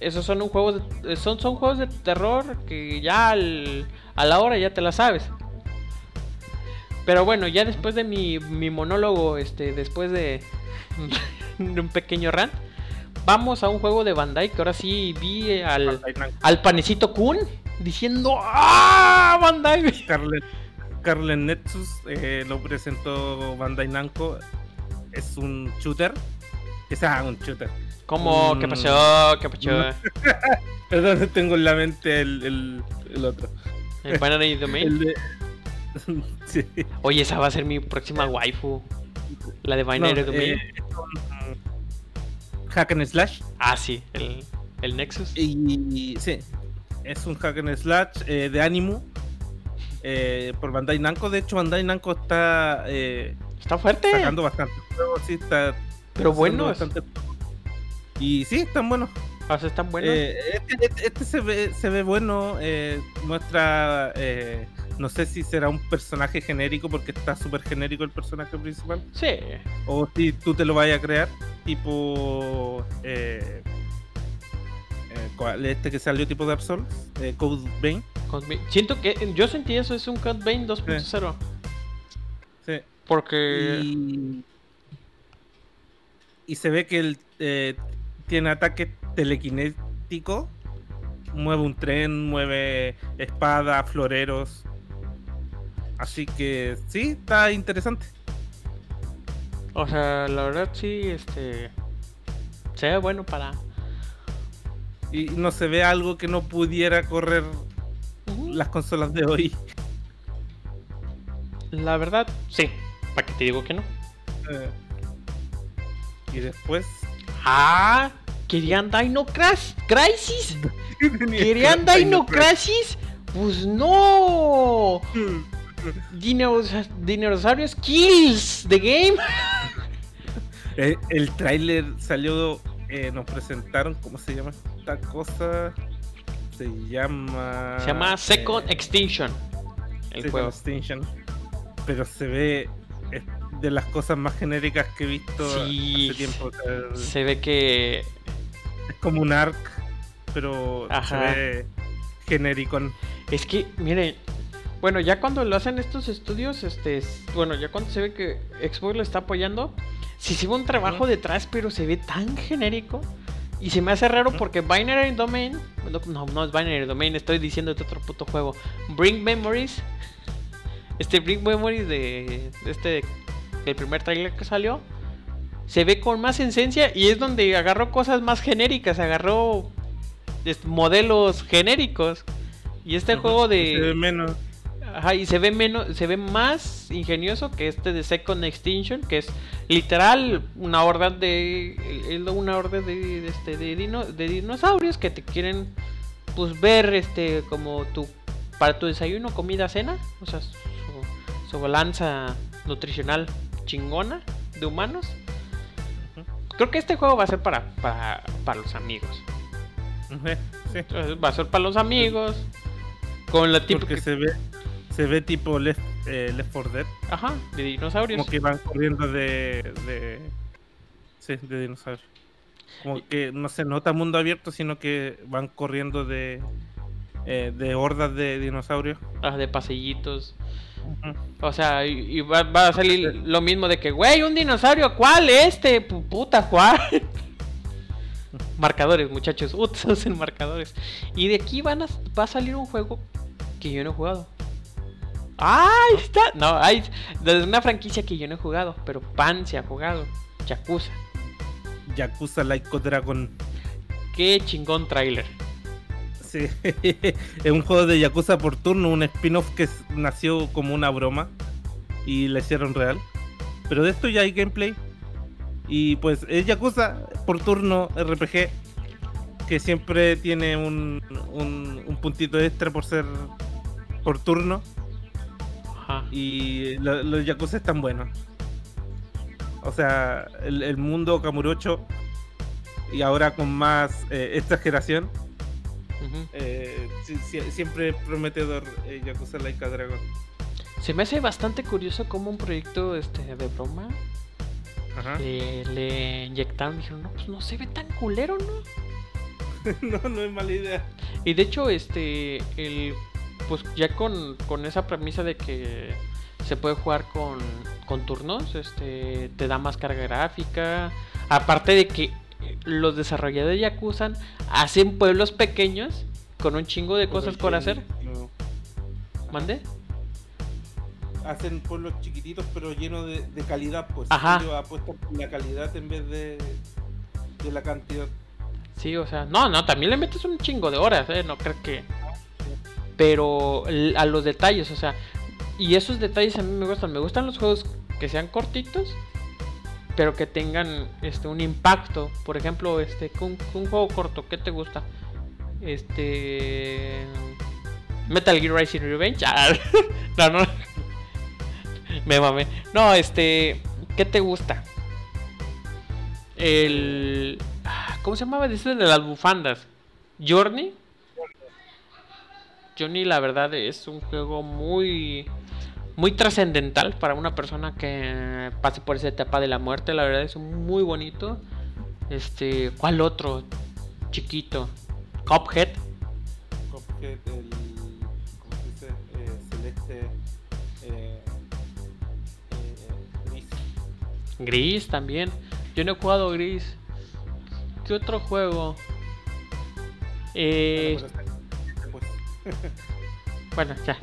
esos son un juego de, son, son juegos de terror que ya a la hora ya te la sabes. Pero bueno, ya después de mi, mi monólogo, este, después de, de un pequeño rant, vamos a un juego de Bandai que ahora sí vi al, al panecito Kun diciendo ¡Ah! Bandai. Carlen, Nexus eh, lo presentó Bandai Namco. Es un shooter. Es ah, un shooter. ¿Cómo? ¿Qué pasó? ¿Qué pasó? Perdón, tengo en la mente el, el, otro. ¿El Binary Domain? sí. Oye, esa va a ser mi próxima waifu. La de Binary Domain. Eh, hack and slash. Ah, sí, el, el Nexus. Y, sí, es un hack and slash eh, de Animu eh, por Bandai Namco. De hecho, Bandai Namco está eh, está fuerte. Sacando bastante sí, está. Pero bueno. Bastante... Y sí, están buenos. Ah, están buenos. Este, este, este, se, ve, se ve bueno. muestra no sé si será un personaje genérico porque está súper genérico el personaje principal. Sí. O si tú te lo vayas a crear, tipo. Eh, eh, este que salió tipo de Absol, eh, Code Vein. Siento que yo sentí eso, es un Code Vein 2.0. Sí. Porque. Y, se ve que él eh, tiene ataque telequinético. Mueve un tren, mueve espada, floreros. Así que sí, está interesante. O sea, la verdad sí, este... Se ve bueno para... Y no se ve algo que no pudiera correr las consolas de hoy. La verdad, sí. ¿Para qué te digo que no? Eh, y después... Ah, querían Dino Crash Crisis. ¿Querían Dino Crisis? Pues no. Dinosaurios Kills the Game. Eh, el, tráiler salió eh, nos presentaron, ¿cómo se llama esta cosa? Se llama... Se llama Second eh, Extinction. El Second juego. Extinction. Pero se ve de las cosas más genéricas que he visto Sí. hace tiempo. o sea, Se ve que es como un arc, pero Ajá. se ve genérico. Es que, miren, bueno, ya cuando lo hacen estos estudios, este, es- bueno, ya cuando se ve que Xbox lo está apoyando, sí se ve un trabajo detrás, pero se ve tan genérico. Y se me hace raro porque Binary Domain, no, no, es Binary Domain, estoy diciendo de otro puto juego. Bring Memories, este Bring Memories de, de este, del primer trailer que salió, se ve con más esencia y es donde agarró cosas más genéricas, agarró modelos genéricos. Y este juego Se ve de. menos. Ajá, y se ve menos, se ve más ingenioso que este de Second Extinction, que es literal una horda de. una horda de, de este, de, dino- de dinosaurios que te quieren pues ver este como tu. para tu desayuno, comida, cena. O sea, su, su balanza nutricional chingona de humanos. Creo que este juego va a ser para, para, para los amigos. Ujú, Sí. Entonces, va a ser para los amigos. Con la típica. Porque se ve, se ve tipo Left, eh, Left 4 Dead. Ajá, de dinosaurios. Como que van corriendo de. de sí, de dinosaurios. Como que no se nota mundo abierto, sino que van corriendo de. eh, de hordas de dinosaurios. Ah, de pasillitos. O sea, y, y va, va a salir lo mismo de que, güey, un dinosaurio, ¿cuál? Este, Pu- puta, ¿cuál? marcadores, muchachos, usen marcadores. Y de aquí van a, va a salir un juego que yo no he jugado. ¡Ah, ahí está! No, hay de una franquicia que yo no he jugado, pero Pan se ha jugado. Yakuza. Yakuza Like Dragon. Qué chingón trailer. Sí, es un juego de Yakuza por turno, un spin-off que nació como una broma y la hicieron real. Pero de esto ya hay gameplay. Y pues es Yakuza por turno RPG que siempre tiene un, un, un puntito extra por ser por turno. Ajá. Y lo- los Yakuza están buenos. O sea, el, el mundo Kamurocho y ahora con más eh, exageración. Eh, siempre prometedor eh, Yakuza Like a Dragon. Se me hace bastante curioso como un proyecto este, de broma Ajá. le, le inyectaron. Dijeron, no, pues no se ve tan culero, ¿no? no, no es mala idea. Y de hecho, este, el, pues ya con, con esa premisa de que se puede jugar con, con turnos, este, te da más carga gráfica. Aparte de que los desarrolladores de Yakuza hacen pueblos pequeños con un chingo de cosas por hacer. No. ¿Mande? Hacen pueblos chiquititos pero llenos de, de calidad, pues. Ajá. Apuestan por la calidad en vez de, de la cantidad. Sí, o sea, no, no, también le metes un chingo de horas, ¿eh? No creo que... Pero a los detalles, o sea, y esos detalles a mí me gustan. Me gustan los juegos que sean cortitos, pero que tengan este un impacto. Por ejemplo, este un, un juego corto, ¿qué te gusta? Este Metal Gear Rising Revenge. Ah, no, no. Me mamé. No, este, ¿qué te gusta? El ah, ¿Cómo se llamaba? Dice de las bufandas. Journey. Journey, la verdad, es un juego muy. Muy trascendental para una persona que pase por esa etapa de la muerte. La verdad es muy bonito. Este. ¿Cuál otro? Chiquito. Cuphead. Cuphead, el. ¿Cómo se dice? Eh, celeste. Eh, eh, gris. Gris también. Yo no he jugado Gris. ¿Qué otro juego? Eh, Bueno, ya.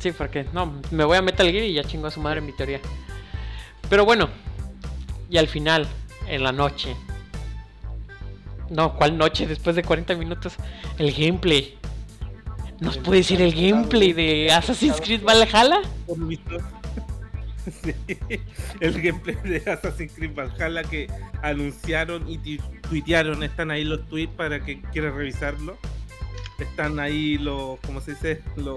Sí, porque no, me voy a Metal Gear y ya chingo a su madre en mi teoría. Pero bueno, y al final, en la noche. No, ¿cuál noche? Después de 40 minutos, el gameplay. ¿Nos puede decir el gameplay de Assassin's Creed Valhalla? Sí, el gameplay de Assassin's Creed Valhalla que anunciaron y tuitearon, están ahí los tweets para que quiera revisarlo. Están ahí los, ¿cómo se dice? Los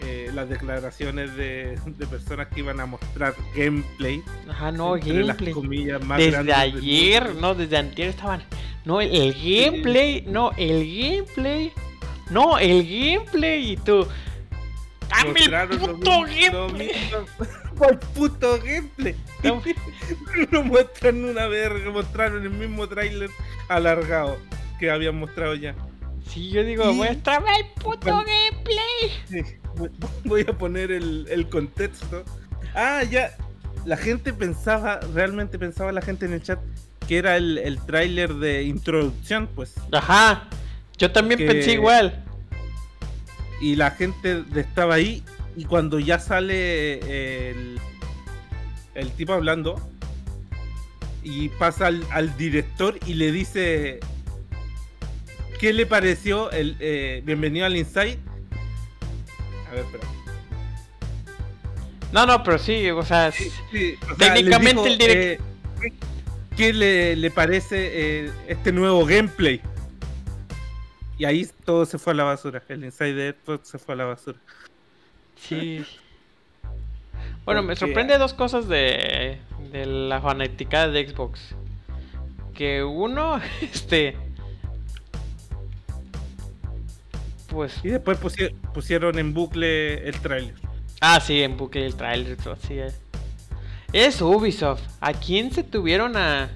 eh, las declaraciones de, de personas que iban a mostrar gameplay. Ajá, no, las gameplay. comillas más Desde ayer, no, desde antier estaban. No, el, el gameplay, no, el gameplay. No, el gameplay. Y tú. ¡Dame el Mostraron lo puto gameplay! ¿Cuál puto gameplay? No, No muestran una verga, mostraron el mismo tráiler alargado que habían mostrado ya. Sí, yo digo, muéstrame el puto Bueno. gameplay. Sí, voy- a poner el, el contexto. Ah, ya. La gente pensaba, realmente pensaba la gente en el chat que era el, el tráiler de introducción, pues. Ajá, yo también Que- pensé igual. Y la gente estaba ahí y cuando ya sale el, el tipo hablando y pasa al, al director y le dice qué le pareció el eh, bienvenido al Inside. A ver, espera. No, no, pero sí, o sea, Sí, sí, o sea, Técnicamente el direct- eh, ¿qué- ¿Qué le, le parece eh, este nuevo gameplay? Y ahí todo se fue a la basura. El Inside de Xbox se fue a la basura. sí. Bueno, me sorprende dos cosas de, de la fanaticada de Xbox. Que uno, este... Pues... Y después pusie- pusieron en bucle el tráiler. Ah, sí, en buque el trailer, todo, sí. eh. Es Ubisoft. ¿A quién se tuvieron a...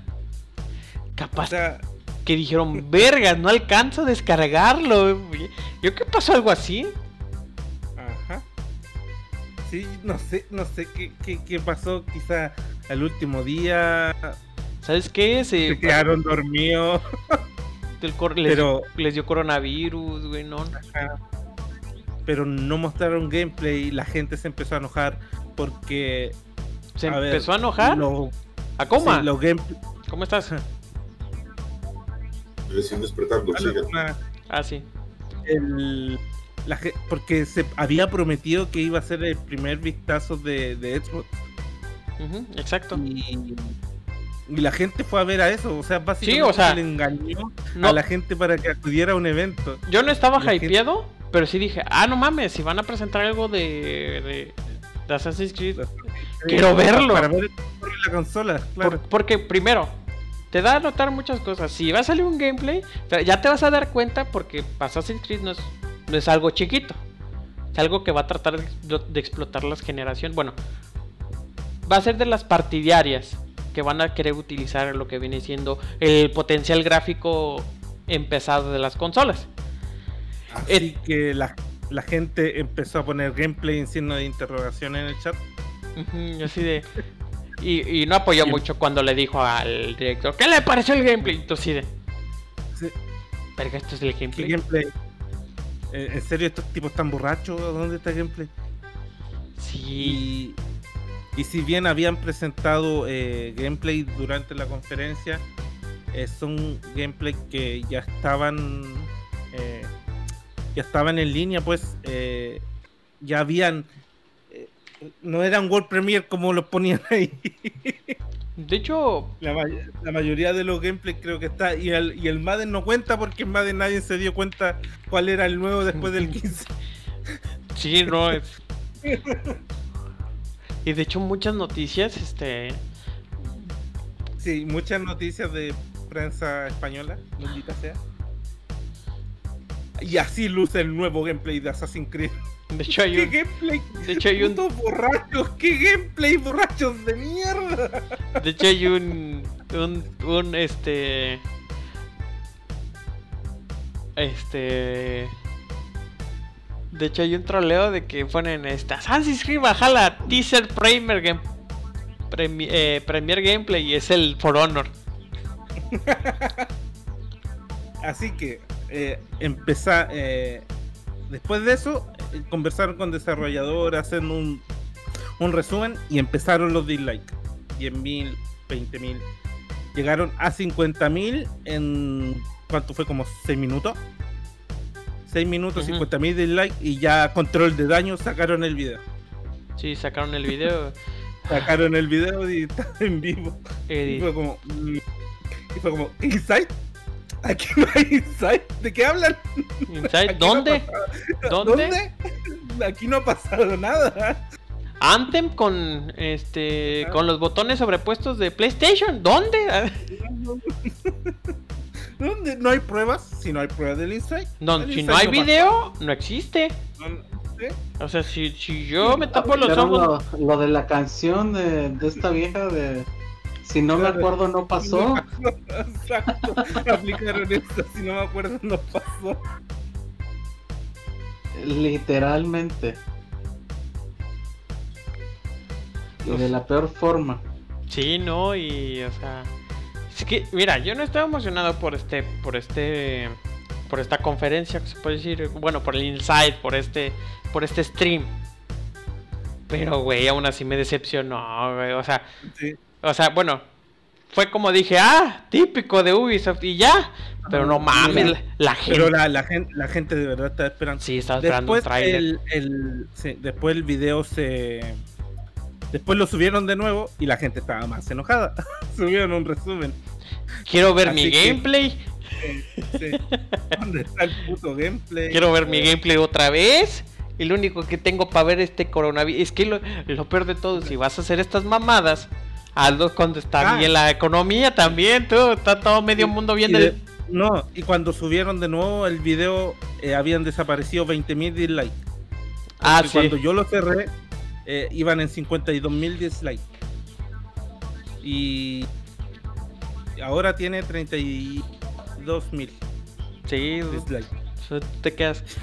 O Capaz sea, que dijeron, vergas, no alcanzo a descargarlo. ¿Yo qué pasó algo así? ajá. Sí, no sé, no sé qué, qué, qué pasó. Quizá al último día ¿Sabes qué? Se, se quedaron dormidos. el cor- les, Pero, les dio coronavirus, güey, no. pero no mostraron gameplay. y La gente se empezó a enojar porque Se a ver, empezó a enojar. Lo, ¿A cómo? sí, los gameplay. ¿Cómo estás? Recién despertando, sigan. Ah, sí. el, la porque se había prometido que iba a ser el primer vistazo de, de Xbox exacto. y, y la gente fue a ver a eso, o sea, básicamente o sea, le engañó No, a la gente para que acudiera a un evento. yo no estaba la gente- hypeado, pero sí dije, ah, no mames, si van a presentar algo de, de, de Assassin's Creed. Quiero verlo. Para ver la consola, claro. Por- porque primero, te da a notar muchas cosas. Si va a salir un gameplay, ya te vas a dar cuenta porque Assassin's Creed no es, no es algo chiquito. Es algo que va a tratar de, de explotar las generaciones. Bueno, va a ser de las partidarias que van a querer utilizar lo que viene siendo el potencial gráfico empezado de las consolas. Así que la, la gente empezó a poner gameplay en signo de interrogación en el chat. Y así de. Y, y no apoyó Sí. mucho cuando le dijo al director, ¿qué le pareció el gameplay? Entonces, sí Verga, esto es el ¿Qué gameplay. gameplay? Eh, ¿En serio estos tipos están borrachos? ¿Dónde está el gameplay? Sí. Y, y si bien habían presentado eh, gameplay durante la conferencia, eh, son gameplay que ya estaban eh, ya estaban en línea, pues eh, ya habían eh, no eran World Premiere como los ponían ahí. De hecho, La, may- la mayoría de los gameplays creo que está y el, y el Madden no cuenta porque en Madden nadie se dio cuenta cuál era el nuevo después del 15. sí, no es. Y de hecho, muchas noticias, este. Sí, muchas noticias de prensa española, maldita sea. Y así luce el nuevo gameplay de Assassin's Creed. De hecho, hay ¿Qué un. gameplay? De hecho, hay un. Borrachos, ¿qué gameplay borrachos de mierda? De hecho, hay un. Un. Un. Este. Este. De hecho, hay un troleo de que ponen esta. Assassin's Creed Valhalla Teaser Premier Game. Premi- eh, Premier Gameplay y es el For Honor. Así que eh, empezar eh, después de eso conversaron con desarrolladores, hacen un, un resumen y empezaron los dislikes. 10.000, 20.000. Llegaron a 50.000 en ¿cuánto fue? Como 6 minutos. 6 minutos, Ujú. 50.000 dislikes y ya control de daño sacaron el video. Sí, sacaron el video. Sacaron el video y está en vivo. Y Edit. fue como. mm, Y fue como, ¿Inside? Aquí no hay Inside. ¿De qué hablan? No ¿Dónde? ¿Dónde? aquí no ha pasado nada. Anthem con este con los botones sobrepuestos de PlayStation. ¿Dónde? ¿Dónde? No hay pruebas. Si no hay pruebas del Inside. No, si no hay video, no existe. O sea, si, si yo me tapo los ojos. Lo, de la canción de, de esta vieja de si no me acuerdo, no pasó. Exacto. Aplicaron esto. Si no me acuerdo, no pasó. Literalmente. Y de la peor forma. Sí, no, y o sea. Es que, mira, yo no estaba emocionado por este. por este. por esta conferencia, se puede decir. Bueno, por el inside, por este. por este stream. Pero, güey, aún así me decepcionó, güey. O sea. Sí. O sea, bueno, fue como dije, ah, típico de Ubisoft y ya. Pero no mames, la, gente. Pero la, gente, la gente de verdad está esperando. Sí, estaba esperando después el, el después el video se. Después lo subieron de nuevo y la gente estaba más enojada. subieron un resumen. Quiero ver mi gameplay. Sí, ¿Dónde está el puto gameplay? Quiero ver mi gameplay otra vez. Y lo único que tengo para ver este coronavirus. Es que lo, lo peor de todo, si vas a hacer estas mamadas Aldo cuando está ah. bien la economía también, tú, está todo medio mundo bien No, y cuando subieron de nuevo el video eh, habían desaparecido 20.000 dislikes. Ah, sí. Cuando yo lo cerré, eh, iban en 52.000 dislikes. Y ahora tiene 32.000 sí, dislikes. Te quedas.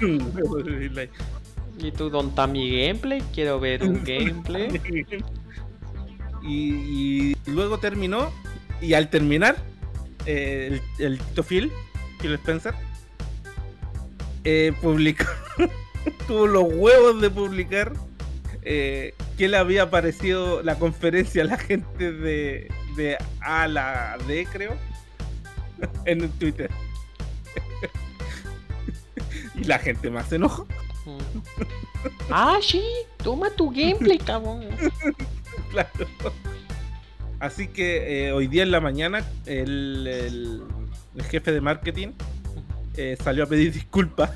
¿Y tú, dónde está mi gameplay? Quiero ver un gameplay. Y, luego terminó. Y al terminar, eh, el, Tito Phil, Phil Spencer, eh, publicó, tuvo los huevos de publicar eh, que le había parecido la conferencia a la gente de, de A la D, creo, en Twitter. y la gente más se enojó. ah, sí, toma tu gameplay, cabrón. claro. Así que eh, hoy día en la mañana el, jefe de marketing eh, salió a pedir disculpas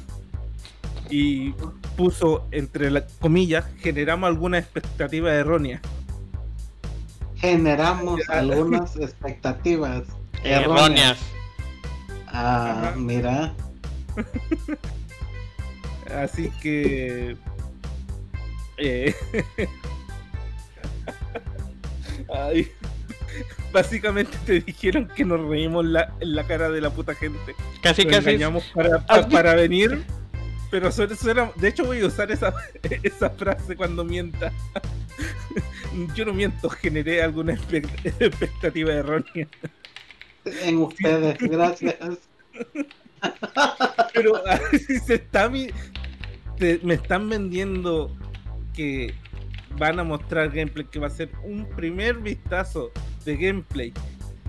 y puso entre las comillas, generamos alguna expectativa errónea. Generamos algunas expectativas erróneas. Ah, mira. Así que... Eh, Ay, básicamente te dijeron que nos reímos en la cara de la puta gente. Casi, nos casi. Para, para, venir. Pero de hecho voy a usar esa, esa frase cuando mienta. Yo no miento, generé alguna expectativa errónea. En ustedes, gracias. Pero se está me están vendiendo que van a mostrar gameplay que va a ser un primer vistazo de gameplay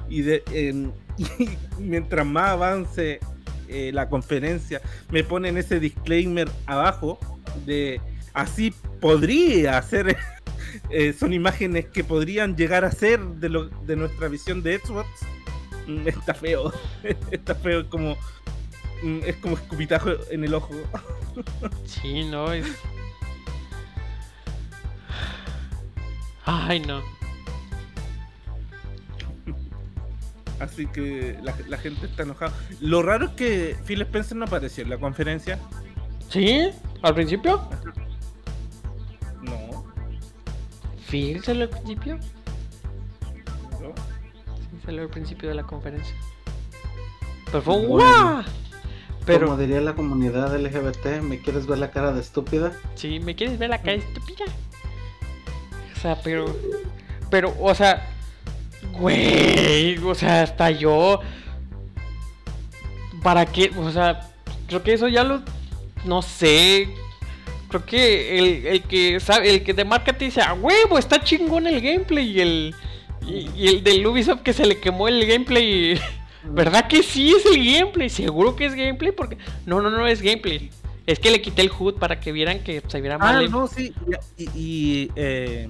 y, de, mientras más avance eh, la conferencia me ponen ese disclaimer abajo de así podría ser eh, son imágenes que podrían llegar a ser de, lo, de nuestra visión de Xbox mm, está feo está feo como mm, es como escupitajo en el ojo sí no es Ay, no. Así que la, gente está enojada. Lo raro es que Phil Spencer no apareció en la conferencia. ¿Sí? ¿Al principio? ¿Phil salió al principio? No. Sí, salió al principio de la conferencia. Pero fue un Pero... Como diría la comunidad LGBT, ¿me quieres ver la cara de estúpida? Sí, ¿me quieres ver la cara de estúpida? sea, pero. Pero, o sea. Güey, o sea, hasta yo. ¿Para qué? O sea, creo que eso ya lo. No sé. Creo que el, el que sabe, el que de marketing dice, a huevo, está chingón el gameplay. Y el. Y, el del Ubisoft que se le quemó el gameplay. ¿Verdad que sí es el gameplay? Seguro que es gameplay porque. No, no, no es gameplay. Es que le quité el HUD para que vieran que se viera mal. Ah, no, sí. Y, y eh,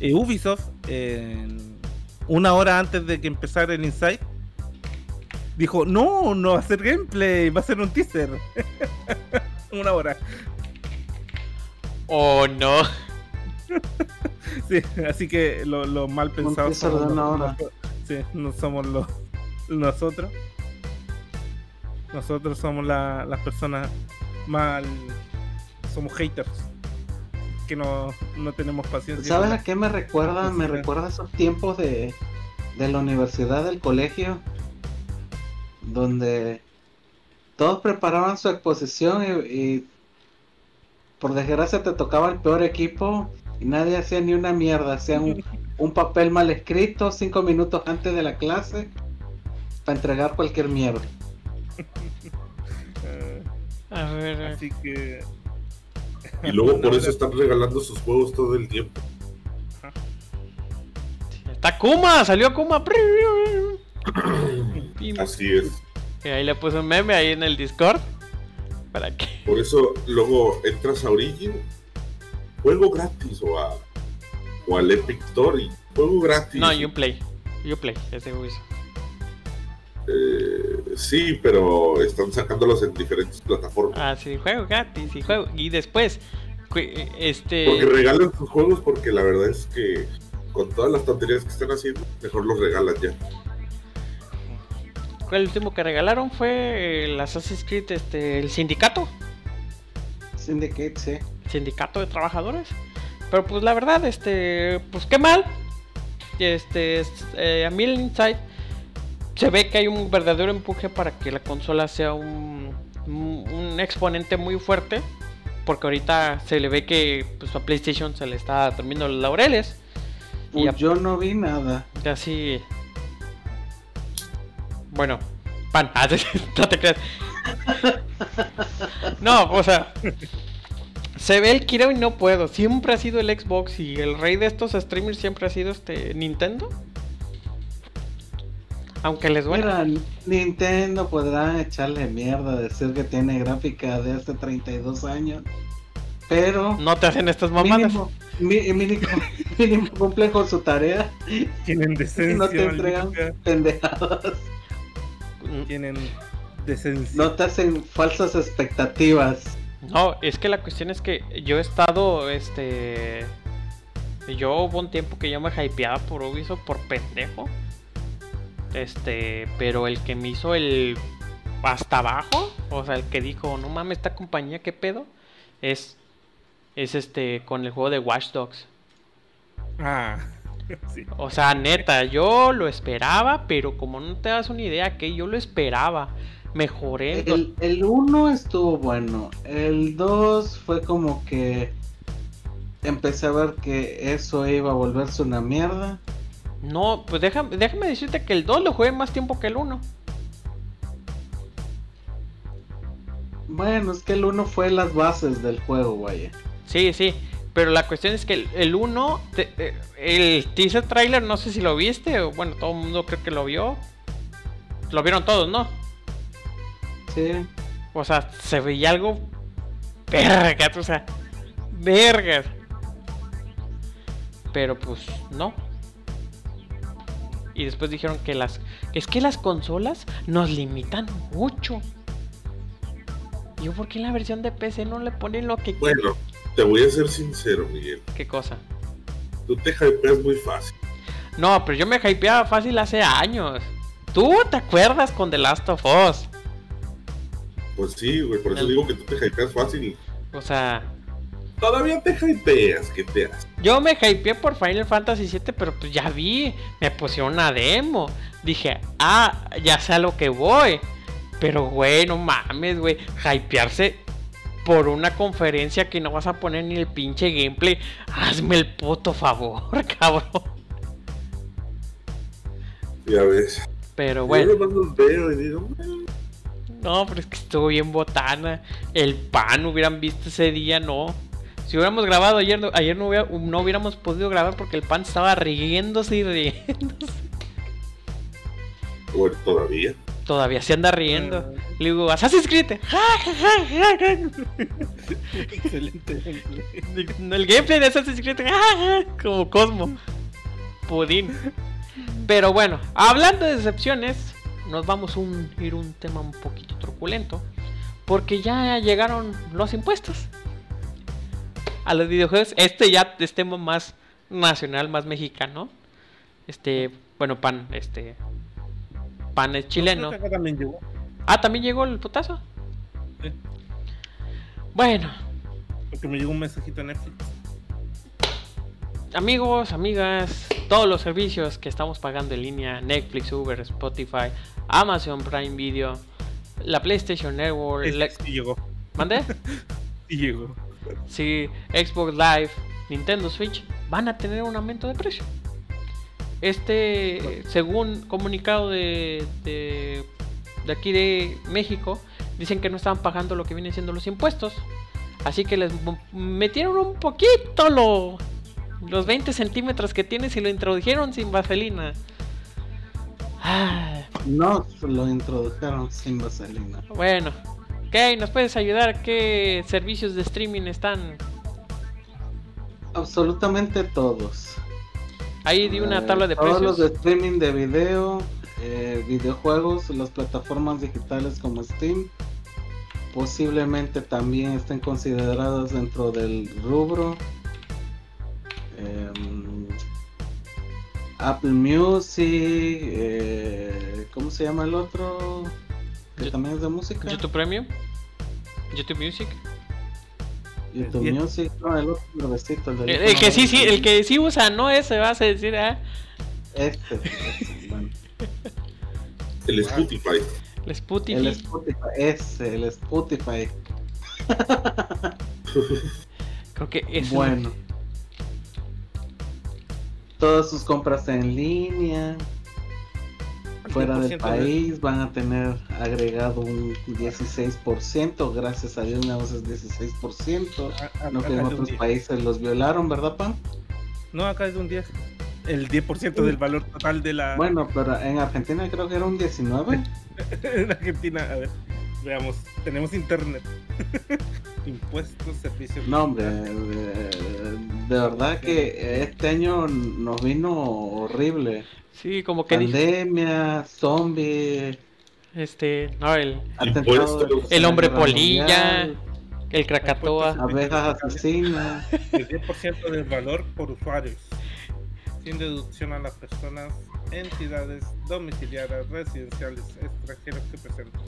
eh, Ubisoft, una hora antes de que empezara el Inside, dijo, no, no va a ser gameplay, va a ser un teaser. una hora. Oh no. Sí, así que los lo mal pensados de somos. Sí, no somos los nosotros. Nosotros somos la- las personas mal. Somos haters. Que no, no tenemos paciencia. ¿Sabes a qué me recuerda? Me recuerda esos tiempos de, de la universidad, del colegio, donde todos preparaban su exposición y, y por desgracia te tocaba el peor equipo y nadie hacía ni una mierda. Hacían un, un papel mal escrito cinco minutos antes de la clase para entregar cualquier mierda. A ver. eh. así que. Y luego por eso están regalando sus juegos todo el tiempo. Está Kuma, salió Kuma. Así es. y ahí le puse un meme ahí en el Discord. Para. Por eso luego entras a Origin, juego gratis o a o al Epic Store y juego gratis. No, Uplay. Uplay, ese juicio. Eh, sí, pero están sacándolos en diferentes plataformas. Ah, sí, juego gratis y juego. Y después, este. Porque regalan sus juegos porque la verdad es que con todas las tonterías que están haciendo, mejor los regalan ya. ¿Cuál el último que regalaron? Fue el Assassin's Creed, este, el sindicato. Syndicate, sí. Sindicato de trabajadores. Pero pues la verdad, este, pues qué mal. Este, es- eh, a mí el Inside se ve que hay un verdadero empuje para que la consola sea un, un, un exponente muy fuerte. Porque ahorita se le ve que pues, a PlayStation se le está terminando los laureles. Y a- yo no vi nada. Así. Bueno, pan, ah, no te creas. No, o sea, se ve el quiero y no puedo. Siempre ha sido el Xbox y el rey de estos streamers siempre ha sido este Nintendo. Aunque les duela. Mira, Nintendo podrá echarle mierda, decir que tiene gráfica de hace 32 años, pero No te hacen estas mamadas. mínimo, mi- mínimo, mínimo cumple con su tarea Tienen y decencia. no te entregan pendejadas, Tienen decencia. no te hacen falsas expectativas. No, es que la cuestión es que yo he estado, este... Yo hubo un tiempo que yo me hypeaba por Ubisoft por pendejo. Este, pero el que me hizo el hasta abajo, o sea, el que dijo, no mames, esta compañía, ¿qué pedo? Es, es este, con el juego de Watch Dogs. Ah, sí. O sea, neta, yo lo esperaba, pero como no te das una idea que yo lo esperaba, mejoré. El, el 1 estuvo bueno, el 2 fue como que empecé a ver que eso iba a volverse una mierda. No, pues déjame, déjame decirte que el 2 lo jugué más tiempo que el 1. Bueno, es que el 1 fue las bases del juego, vaya. Sí, sí. Pero la cuestión es que el- el 1, el teaser trailer, no sé si lo viste, o bueno, todo el mundo creo que lo vio. Lo vieron todos, ¿no? Sí. O sea, se veía algo. Verga, o sea. Vergas. Pero pues, no. Y después dijeron que las. Es que las consolas nos limitan mucho. Yo, ¿por qué en la versión de PC no le ponen lo que. Bueno, te voy a ser sincero, Miguel. ¿Qué cosa? Tú te hypeas muy fácil. No, pero yo me hypeaba fácil hace años. ¿Tú te acuerdas con The Last of Us? Pues sí, güey, por eso El- digo que tú te hypeas fácil. O sea, Todavía te hypeas, ¿qué te haces? yo me hypeé por Final Fantasy VII, pero pues ya vi, me pusieron una demo. Dije, ah, ya sé a lo que voy. Pero, güey, no mames, güey. Hypearse por una conferencia que no vas a poner ni el pinche gameplay. Hazme el puto favor, cabrón. Ya ves. Pero bueno. Yo los veo y digo, "Mm, No, pero es que estuvo bien botana. El pan hubieran visto ese día, no. Si hubiéramos grabado ayer, no- ayer no, hubiera- no hubiéramos podido grabar porque el pan estaba riéndose y riéndose. bueno, todavía. Todavía se anda riendo. Le digo, Assassin's Creed. excelente gameplay. El gameplay de Assassin's Creed. Como Cosmo. Pudín. Pero bueno, hablando de decepciones, nos vamos a un, ir un tema un poquito truculento. Porque ya llegaron los impuestos. a los videojuegos. Este ya es tema más nacional, más mexicano. Este, bueno, pan, este. Pan es chileno. Creo que acá también llegó. Ah, también llegó el putazo. Sí. Bueno, Porque me llegó un mensajito en Netflix. amigos, amigas, todos los servicios que estamos pagando en línea, Netflix, Uber, Spotify, Amazon Prime Video, la PlayStation Network, Este la- sí llegó. ¿Mande? Sí llegó. Sí, Xbox Live, Nintendo Switch van a tener un aumento de precio. Este, según comunicado de, de, de aquí de México, dicen que no estaban pagando lo que vienen siendo los impuestos. Así que les metieron un poquito lo, los 20 centímetros que tienes y lo introdujeron sin vaselina. Ah, No lo introdujeron sin vaselina. bueno, ok, ¿nos puedes ayudar? ¿Qué servicios de streaming están? Absolutamente todos. Ahí di una Eh, tabla de Todos precios. los de streaming de video, eh, videojuegos, las plataformas digitales como Steam, posiblemente también estén consideradas dentro del rubro. Em, Apple Music, eh, ¿cómo se llama el otro? Que también es de música. YouTube Premium, YouTube Music. YouTube El- Music, no, el otro nuevecito, el del El, el que sí, sí, el que sí usa, no ese, vas a decir, ah, Este, este, bueno. El Spotify. el El Spotify. Spotify, ese, el Spotify. Creo que es Bueno. Todas sus compras en línea, fuera del 10% de- país, van a tener agregado un 16%. Gracias a Dios, nada más es 16%. a- a- No que en otros 10. países los violaron, ¿verdad, Pam? No, acá es de un 10. El 10% del valor total de la. Bueno, pero en Argentina creo que era un 19. en Argentina, a ver. Veamos, tenemos internet. Impuestos, servicios. No, hombre, de, verdad que este año nos vino horrible. Sí, como que Pandemia, zombie, este, no, el, atentado el hombre polilla, Mundial, el Krakatoa. abejas asesinas. El 10% del valor por usuarios. Sin deducción a las personas, entidades domiciliadas, residenciales, extranjeros que presenten.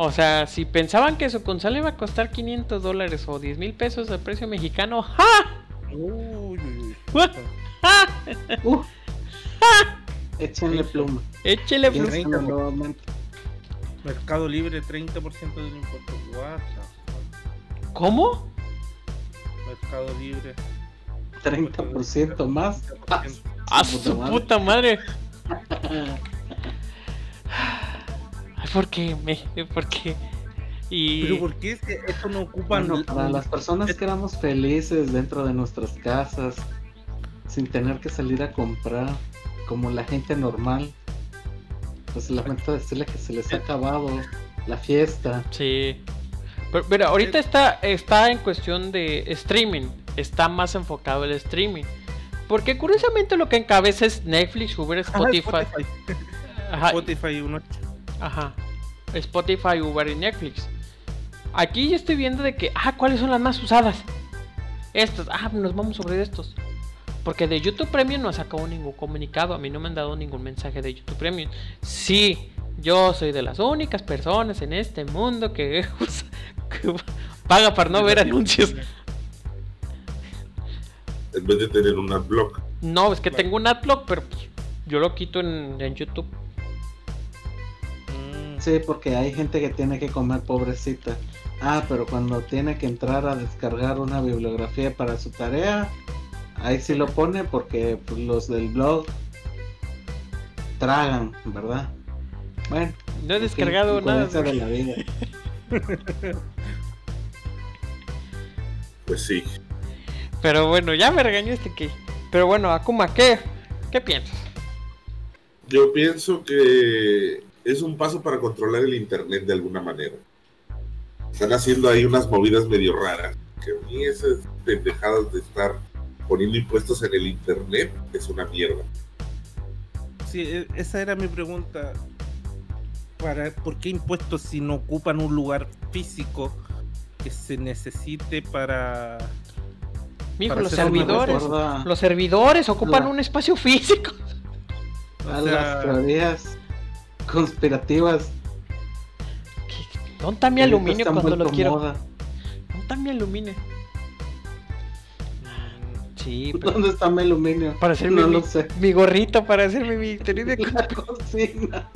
O sea, si pensaban que su consola iba a costar 500 dólares o 10 mil pesos de precio mexicano, ¡ja! Uy, uy, uy. What? ¡Ja! Uh, échenle pluma. Échele ¿Quién flu- sabe nuevamente? Mercado Libre, 30% del impuesto. What the fuck? ¿Cómo? Mercado Libre. 30% más. Ah, ¡A Su su puta puta madre! Ay, ¿Por qué? Me, ¿Por qué? Y... Pero ¿por qué es que esto no? Bueno, para las personas que éramos felices dentro de nuestras casas, sin tener que salir a comprar, como la gente normal, pues lamento decirle que se les ha acabado la fiesta. Sí. Pero, pero ahorita está, está en cuestión de streaming. Está más enfocado el streaming. Porque curiosamente lo que encabeza es Netflix, Uber, Ajá, Spotify. Ajá, Spotify uno. Ajá. Spotify, Uber y Netflix. Aquí yo estoy viendo de que, ah, ¿cuáles son las más usadas? Estas, ah, nos vamos sobre estos. Porque de YouTube Premium no ha sacado ningún comunicado. A mí no me han dado ningún mensaje de YouTube Premium. Sí, yo soy de las únicas personas en este mundo que, usa- que paga para no ver anuncios. En vez de tener un adblock. No, es que tengo un adblock, pero pues, yo lo quito en, en YouTube. Sí, porque hay gente que tiene que comer pobrecita. Ah, pero cuando tiene que entrar a descargar una bibliografía para su tarea, ahí sí lo pone porque pues, los del blog tragan, ¿verdad? Bueno, No he descargado nada. de la vida. Pues sí. Pero bueno, ya me regañó este que. Pero bueno, Akuma, ¿qué? ¿Qué piensas? Yo pienso que es un paso para controlar el internet de alguna manera. Están haciendo ahí unas movidas medio raras. Que a mí esas pendejadas de estar poniendo impuestos en el internet es una mierda. Sí, e- esa era mi pregunta. Para, ¿Por qué impuestos si no ocupan un lugar físico que se necesite para. Mijo, Para los servidores. Los servidores ocupan La- un espacio físico. a O sea- las teorías conspirativas. ¿Qué- ¿Dónde está mi aluminio cuando lo quiero? moda. ¿Dónde está mi aluminio? Sí, pero ¿Dónde está mi aluminio? para hacerme No mi, lo sé. mi gorrito, para hacerme mi teoría de la cocina.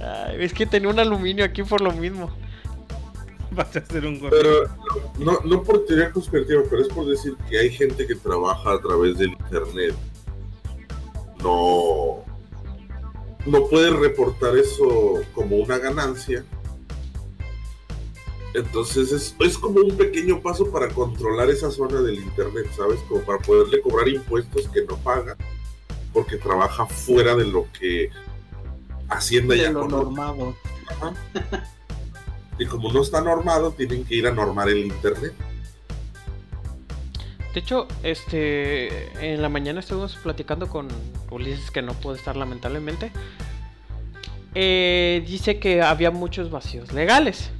Ay, es que tenía un aluminio aquí por lo mismo. Vas a hacer un gorro. Pero no, no por teoría conspirativa, pero es por decir que hay gente que trabaja a través del internet. No, no puede reportar eso como una ganancia. Entonces es, es como un pequeño paso para controlar esa zona del internet, ¿sabes? Como para poderle cobrar impuestos que no paga porque trabaja fuera de lo que Hacienda De ya lo conoce. normado. Ajá. Y como no está normado, tienen que ir a normar el internet. De hecho, este, en la mañana estuvimos platicando con Ulises, que no puede estar lamentablemente. Eh, dice que había muchos vacíos legales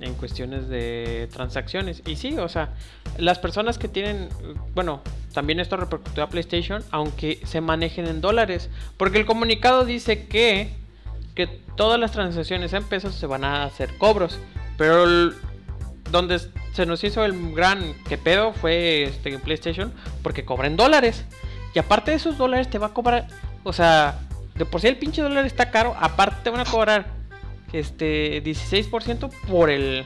en cuestiones de transacciones. Y sí, o sea, las personas que tienen, bueno, también esto repercutió a PlayStation, aunque se manejen en dólares. Porque el comunicado dice que, que todas las transacciones en pesos se van a hacer cobros. Pero donde se nos hizo el gran que pedo fue este PlayStation porque cobra en dólares. Y aparte de esos dólares te va a cobrar, o sea, de por sí el pinche dólar está caro, aparte te van a cobrar este 16% por el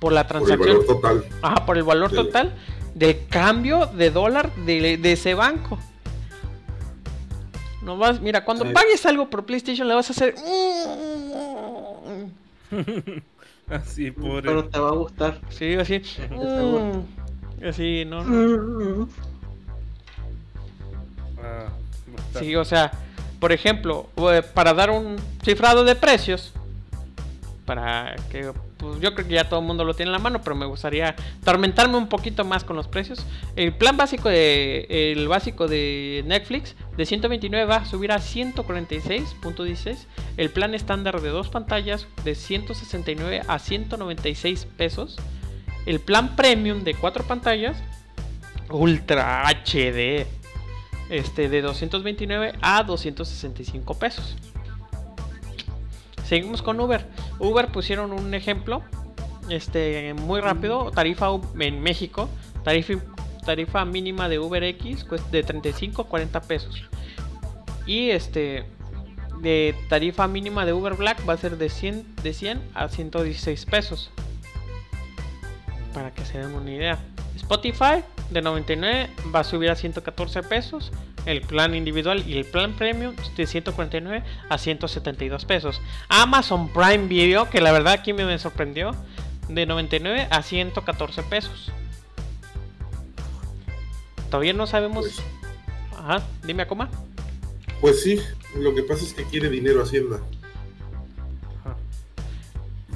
por la Por el transacción. valor total. Ajá, por el valor total del cambio de dólar de, de ese banco. No vas, mira, cuando Sí. pagues algo por PlayStation le vas a hacer. Así por. Pero te va a gustar. Sí, así. mm, Así, no, ah. Sí, o sea, por ejemplo, eh, para dar un cifrado de precios, para que pues, yo creo que ya todo el mundo lo tiene en la mano, pero me gustaría tormentarme un poquito más con los precios. El plan básico de el básico de Netflix de 129 va a subir a 146.16. El plan estándar de dos pantallas de 169 a 196 pesos. El plan premium de cuatro pantallas Ultra HD este de 229 a 265 pesos. Seguimos con Uber. Uber pusieron un ejemplo este muy rápido, tarifa en México, tarifa tarifa mínima de Uber X cuesta de 35 a 40 pesos. Y este de tarifa mínima de Uber Black va a ser de 100 de 100 a 116 pesos. Para que se den una idea. Spotify de 99 va a subir a 114 pesos. El plan individual y el plan premium de 149 a 172 pesos. Amazon Prime Video, que la verdad aquí me, sorprendió, de 99 a 114 pesos. Todavía no sabemos. Pues, Ajá, dime a coma. pues sí, lo que pasa es que quiere dinero Hacienda. Ajá.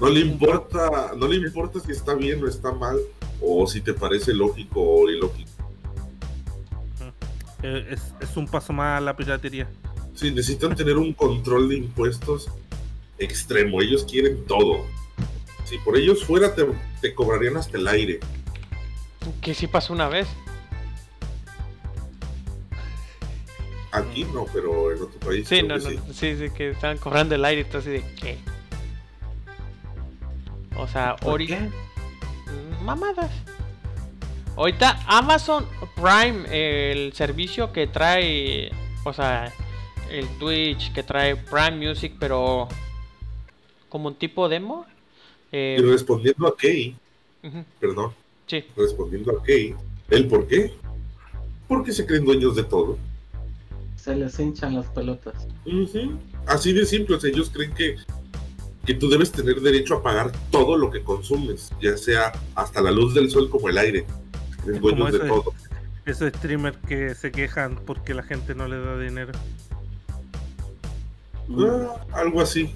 No le importa, no le importa si está bien o está mal, o si te parece lógico o ilógico. Eh, es, es un paso más a la piratería. Sí, necesitan tener un control de impuestos extremo. Ellos quieren todo. Si por ellos fuera, te, te cobrarían hasta el aire. Que sí pasó una vez. Aquí no, pero en otro país. Sí, no, que no, sí. sí, sí, que estaban cobrando el aire y todo así de ¿qué? O sea, ¿Por ori- qué? Mamadas. Ahorita Amazon Prime, el servicio que trae, o sea, el Twitch que trae Prime Music, pero como un tipo demo. eh, Y respondiendo a Kay, perdón, sí, respondiendo a Kay, ¿el por qué? Porque se creen dueños de todo. Se les hinchan las pelotas. Así de simple, ellos creen que, que tú debes tener derecho a pagar todo lo que consumes, ya sea hasta la luz del sol como el aire. Es como de todo. Esos streamers que se quejan porque la gente no le da dinero. Ah, algo así.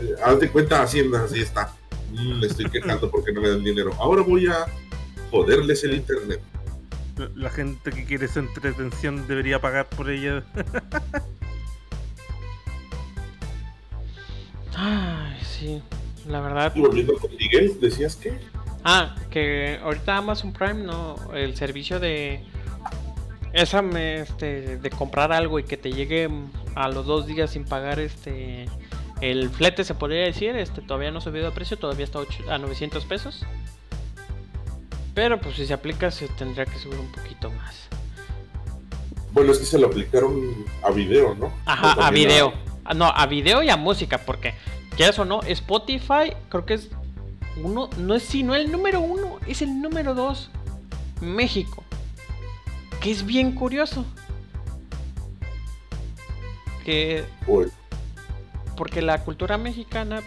Eh, haz de cuenta Hacienda, así está. Mm, me estoy quejando porque no me dan dinero. Ahora voy a joderles el internet. La- gente que quiere esa entretención debería pagar por ella. Ay, sí, la verdad. Y volviendo con Miguel, ¿decías qué? Ah, que ahorita Amazon Prime, no, el servicio de esa este, de comprar algo y que te llegue a los dos días sin pagar este el flete se podría decir, este todavía no ha subido de precio, todavía está a 900 pesos. Pero pues si se aplica se tendría que subir un poquito más. Bueno, es que se lo aplicaron a video, ¿no? Ajá, a video. No, a video y a música, porque ya eso no, Spotify creo que es uno, no es sino el número uno, es el número dos. México. Que es bien curioso. Que. Porque la cultura mexicana,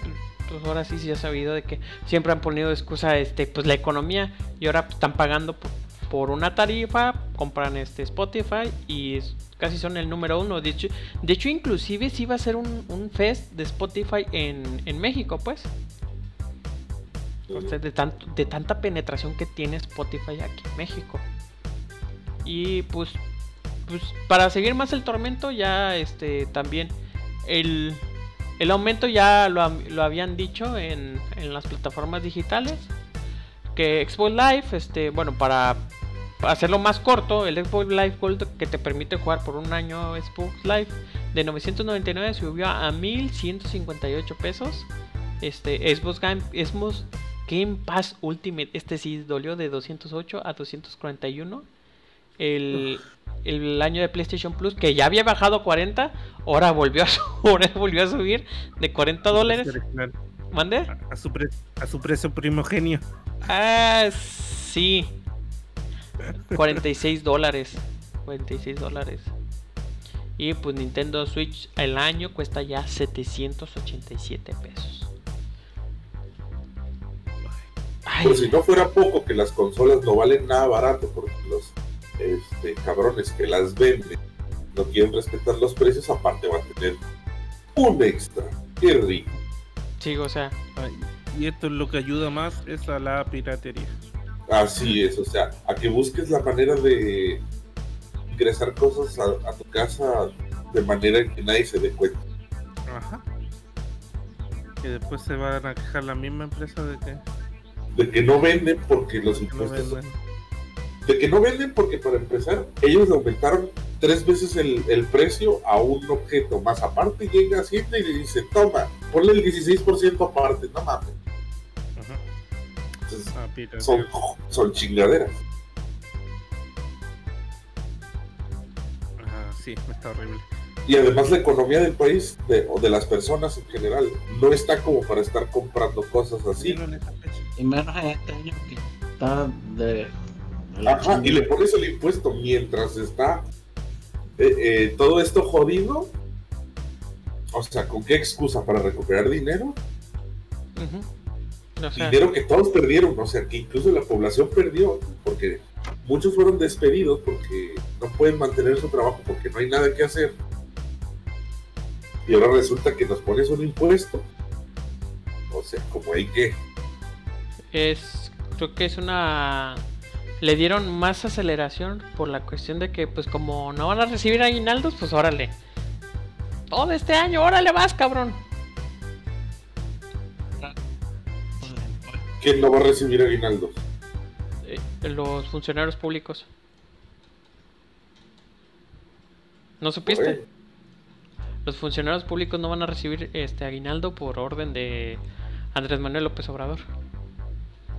pues ahora sí se ha sabido de que siempre han ponido excusa este, pues la economía. Y ahora pues, están pagando por, por una tarifa, compran este Spotify y casi son el número uno. De hecho, de hecho inclusive si iba a ser un, fest de Spotify en, México, pues. de, tanto, de tanta penetración que tiene Spotify aquí en México. Y pues, pues para seguir más el tormento, ya este también el, el aumento ya lo, lo habían dicho en, en las plataformas digitales que Xbox Live, este, bueno, para hacerlo más corto, el Xbox Live Gold que te permite jugar por un año Xbox Live de 999 subió a 1158 pesos. Este Xbox Game, Xbox Game Pass Ultimate, este sí dolió de 208 a 241. El, el año de PlayStation Plus, que ya había bajado a 40, ahora volvió a, ahora volvió a subir de 40 dólares. ¿Mande? A, su a su precio primogenio. Ah, sí. 46 dólares. 46 dólares. Y pues Nintendo Switch el año cuesta ya 787 pesos. Pero si no fuera poco que las consolas no valen nada barato porque los este, cabrones que las venden no quieren respetar los precios, aparte va a tener un extra. Qué rico. Sí, o sea. Y esto es lo que ayuda más es a la piratería. Así es, o sea, a que busques la manera de ingresar cosas a, tu casa de manera que nadie se dé cuenta. Ajá. Que después se van a quejar la misma empresa de que... De que no venden porque los impuestos... de que no venden porque para empezar ellos aumentaron tres veces el, el, precio a un objeto más aparte llega a Hacienda y le dice toma ponle el 16% aparte no mames Ah, son, son chingaderas. Ah, sí, está horrible. Y además la economía del país de, o de las personas en general no está como para estar comprando cosas así. Y menos en este año que está de... Ajá, y le pones el impuesto mientras está eh, eh, todo esto jodido. O sea, ¿con qué excusa? ¿Para recuperar dinero? Dinero que todos perdieron, o sea, que incluso la población perdió, porque muchos fueron despedidos porque no pueden mantener su trabajo porque no hay nada que hacer. Y ahora resulta que nos pones un impuesto. O sea, como hay que. Es, creo que es una. Le dieron más aceleración por la cuestión de que, pues, como no van a recibir aguinaldos, pues órale. Todo este año, órale vas, cabrón. ¿Quién no va a recibir aguinaldos? Eh, los funcionarios públicos. ¿No supiste? Los funcionarios públicos no van a recibir este aguinaldo por orden de Andrés Manuel López Obrador.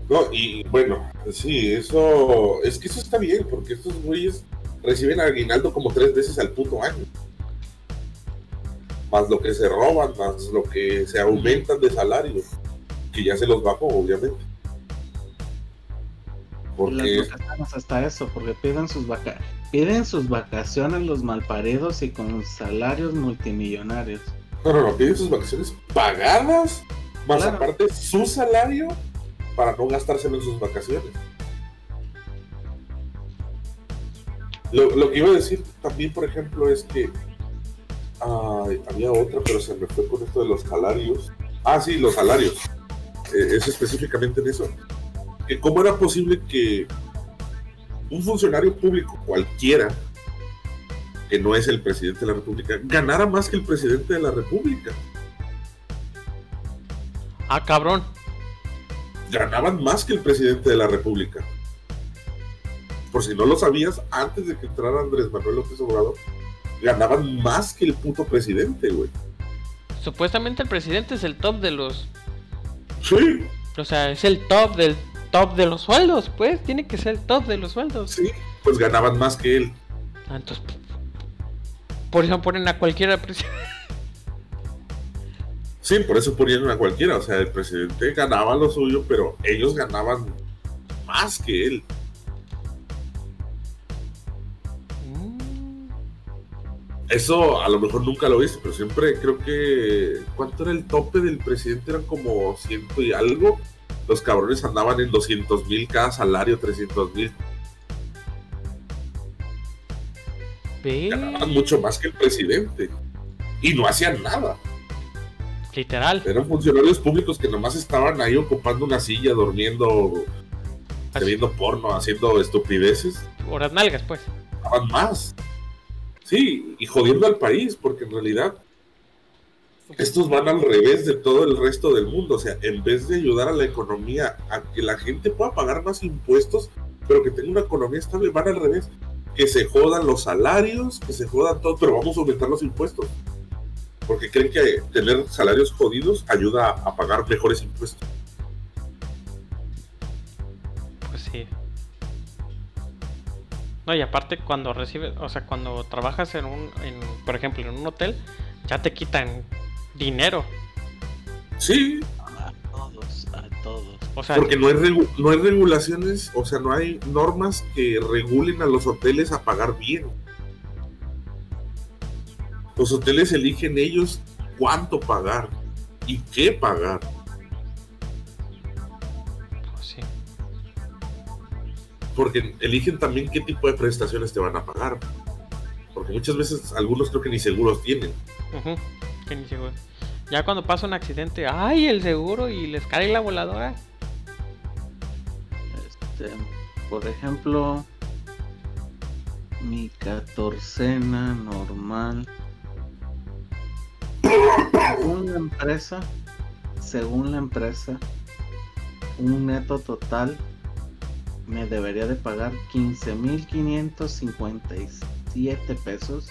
No, y bueno, sí, eso. Es que eso está bien, porque estos güeyes reciben aguinaldo como tres veces al puto año. Más lo que se roban, más lo que se aumentan de salario que ya se los bajó, obviamente. Porque hasta eso, porque piden sus vaca piden sus vacaciones los malparidos y con salarios multimillonarios. No, no, no, piden sus vacaciones pagadas, más aparte su salario para no gastárselo en sus vacaciones. Lo, lo, que iba a decir también, por ejemplo, es que había otra, pero se me fue con esto de los salarios. Ah, sí, los salarios. Eh, es específicamente en eso, que cómo era posible que un funcionario público cualquiera, que no es el presidente de la República, ganara más que el presidente de la República. Ah, cabrón. Ganaban más que el presidente de la República. Por si no lo sabías, antes de que entrara Andrés Manuel López Obrador, ganaban más que el puto presidente, güey. Supuestamente el presidente es el top de los. Sí, O sea, es el top del top de los sueldos, pues. Tiene que ser el top de los sueldos. sí, pues ganaban más que él. Ah, entonces. Por eso ponen a cualquiera presidente. Sí, por eso ponían a cualquiera. O sea, el presidente ganaba lo suyo, pero ellos ganaban más que él. Eso a lo mejor nunca lo viste, pero siempre creo que. ¿Cuánto era el tope del presidente? Eran como ciento y algo. Los cabrones andaban en 200 mil cada salario, 300 mil. Ganaban mucho más que el presidente. Y no hacían nada. Literal. Eran funcionarios públicos que nomás estaban ahí ocupando una silla, durmiendo, viendo porno, haciendo estupideces. horas nalgas, pues. Ganaban más. Sí, y jodiendo al país, porque en realidad estos van al revés de todo el resto del mundo. O sea, en vez de ayudar a la economía a que la gente pueda pagar más impuestos, pero que tenga una economía estable, van al revés. Que se jodan los salarios, que se jodan todo, pero vamos a aumentar los impuestos. Porque creen que tener salarios jodidos ayuda a, pagar mejores impuestos. No, y aparte cuando recibes, o sea, cuando trabajas en un, en, por ejemplo, en un hotel, ya te quitan dinero. Sí, A todos, a todos. O sea, porque no hay, no hay regulaciones, o sea, no hay normas que regulen a los hoteles a pagar bien. Los hoteles eligen ellos cuánto pagar y qué pagar. Porque eligen también qué tipo de prestaciones te van a pagar. Porque muchas veces algunos creo que ni seguros tienen. Que ni seguro. Ya cuando pasa un accidente, ¡ay, el seguro! Y les cae la voladora. Este, por ejemplo, mi catorcena normal. Según la empresa, según la empresa, un neto total me debería de pagar 15.557 pesos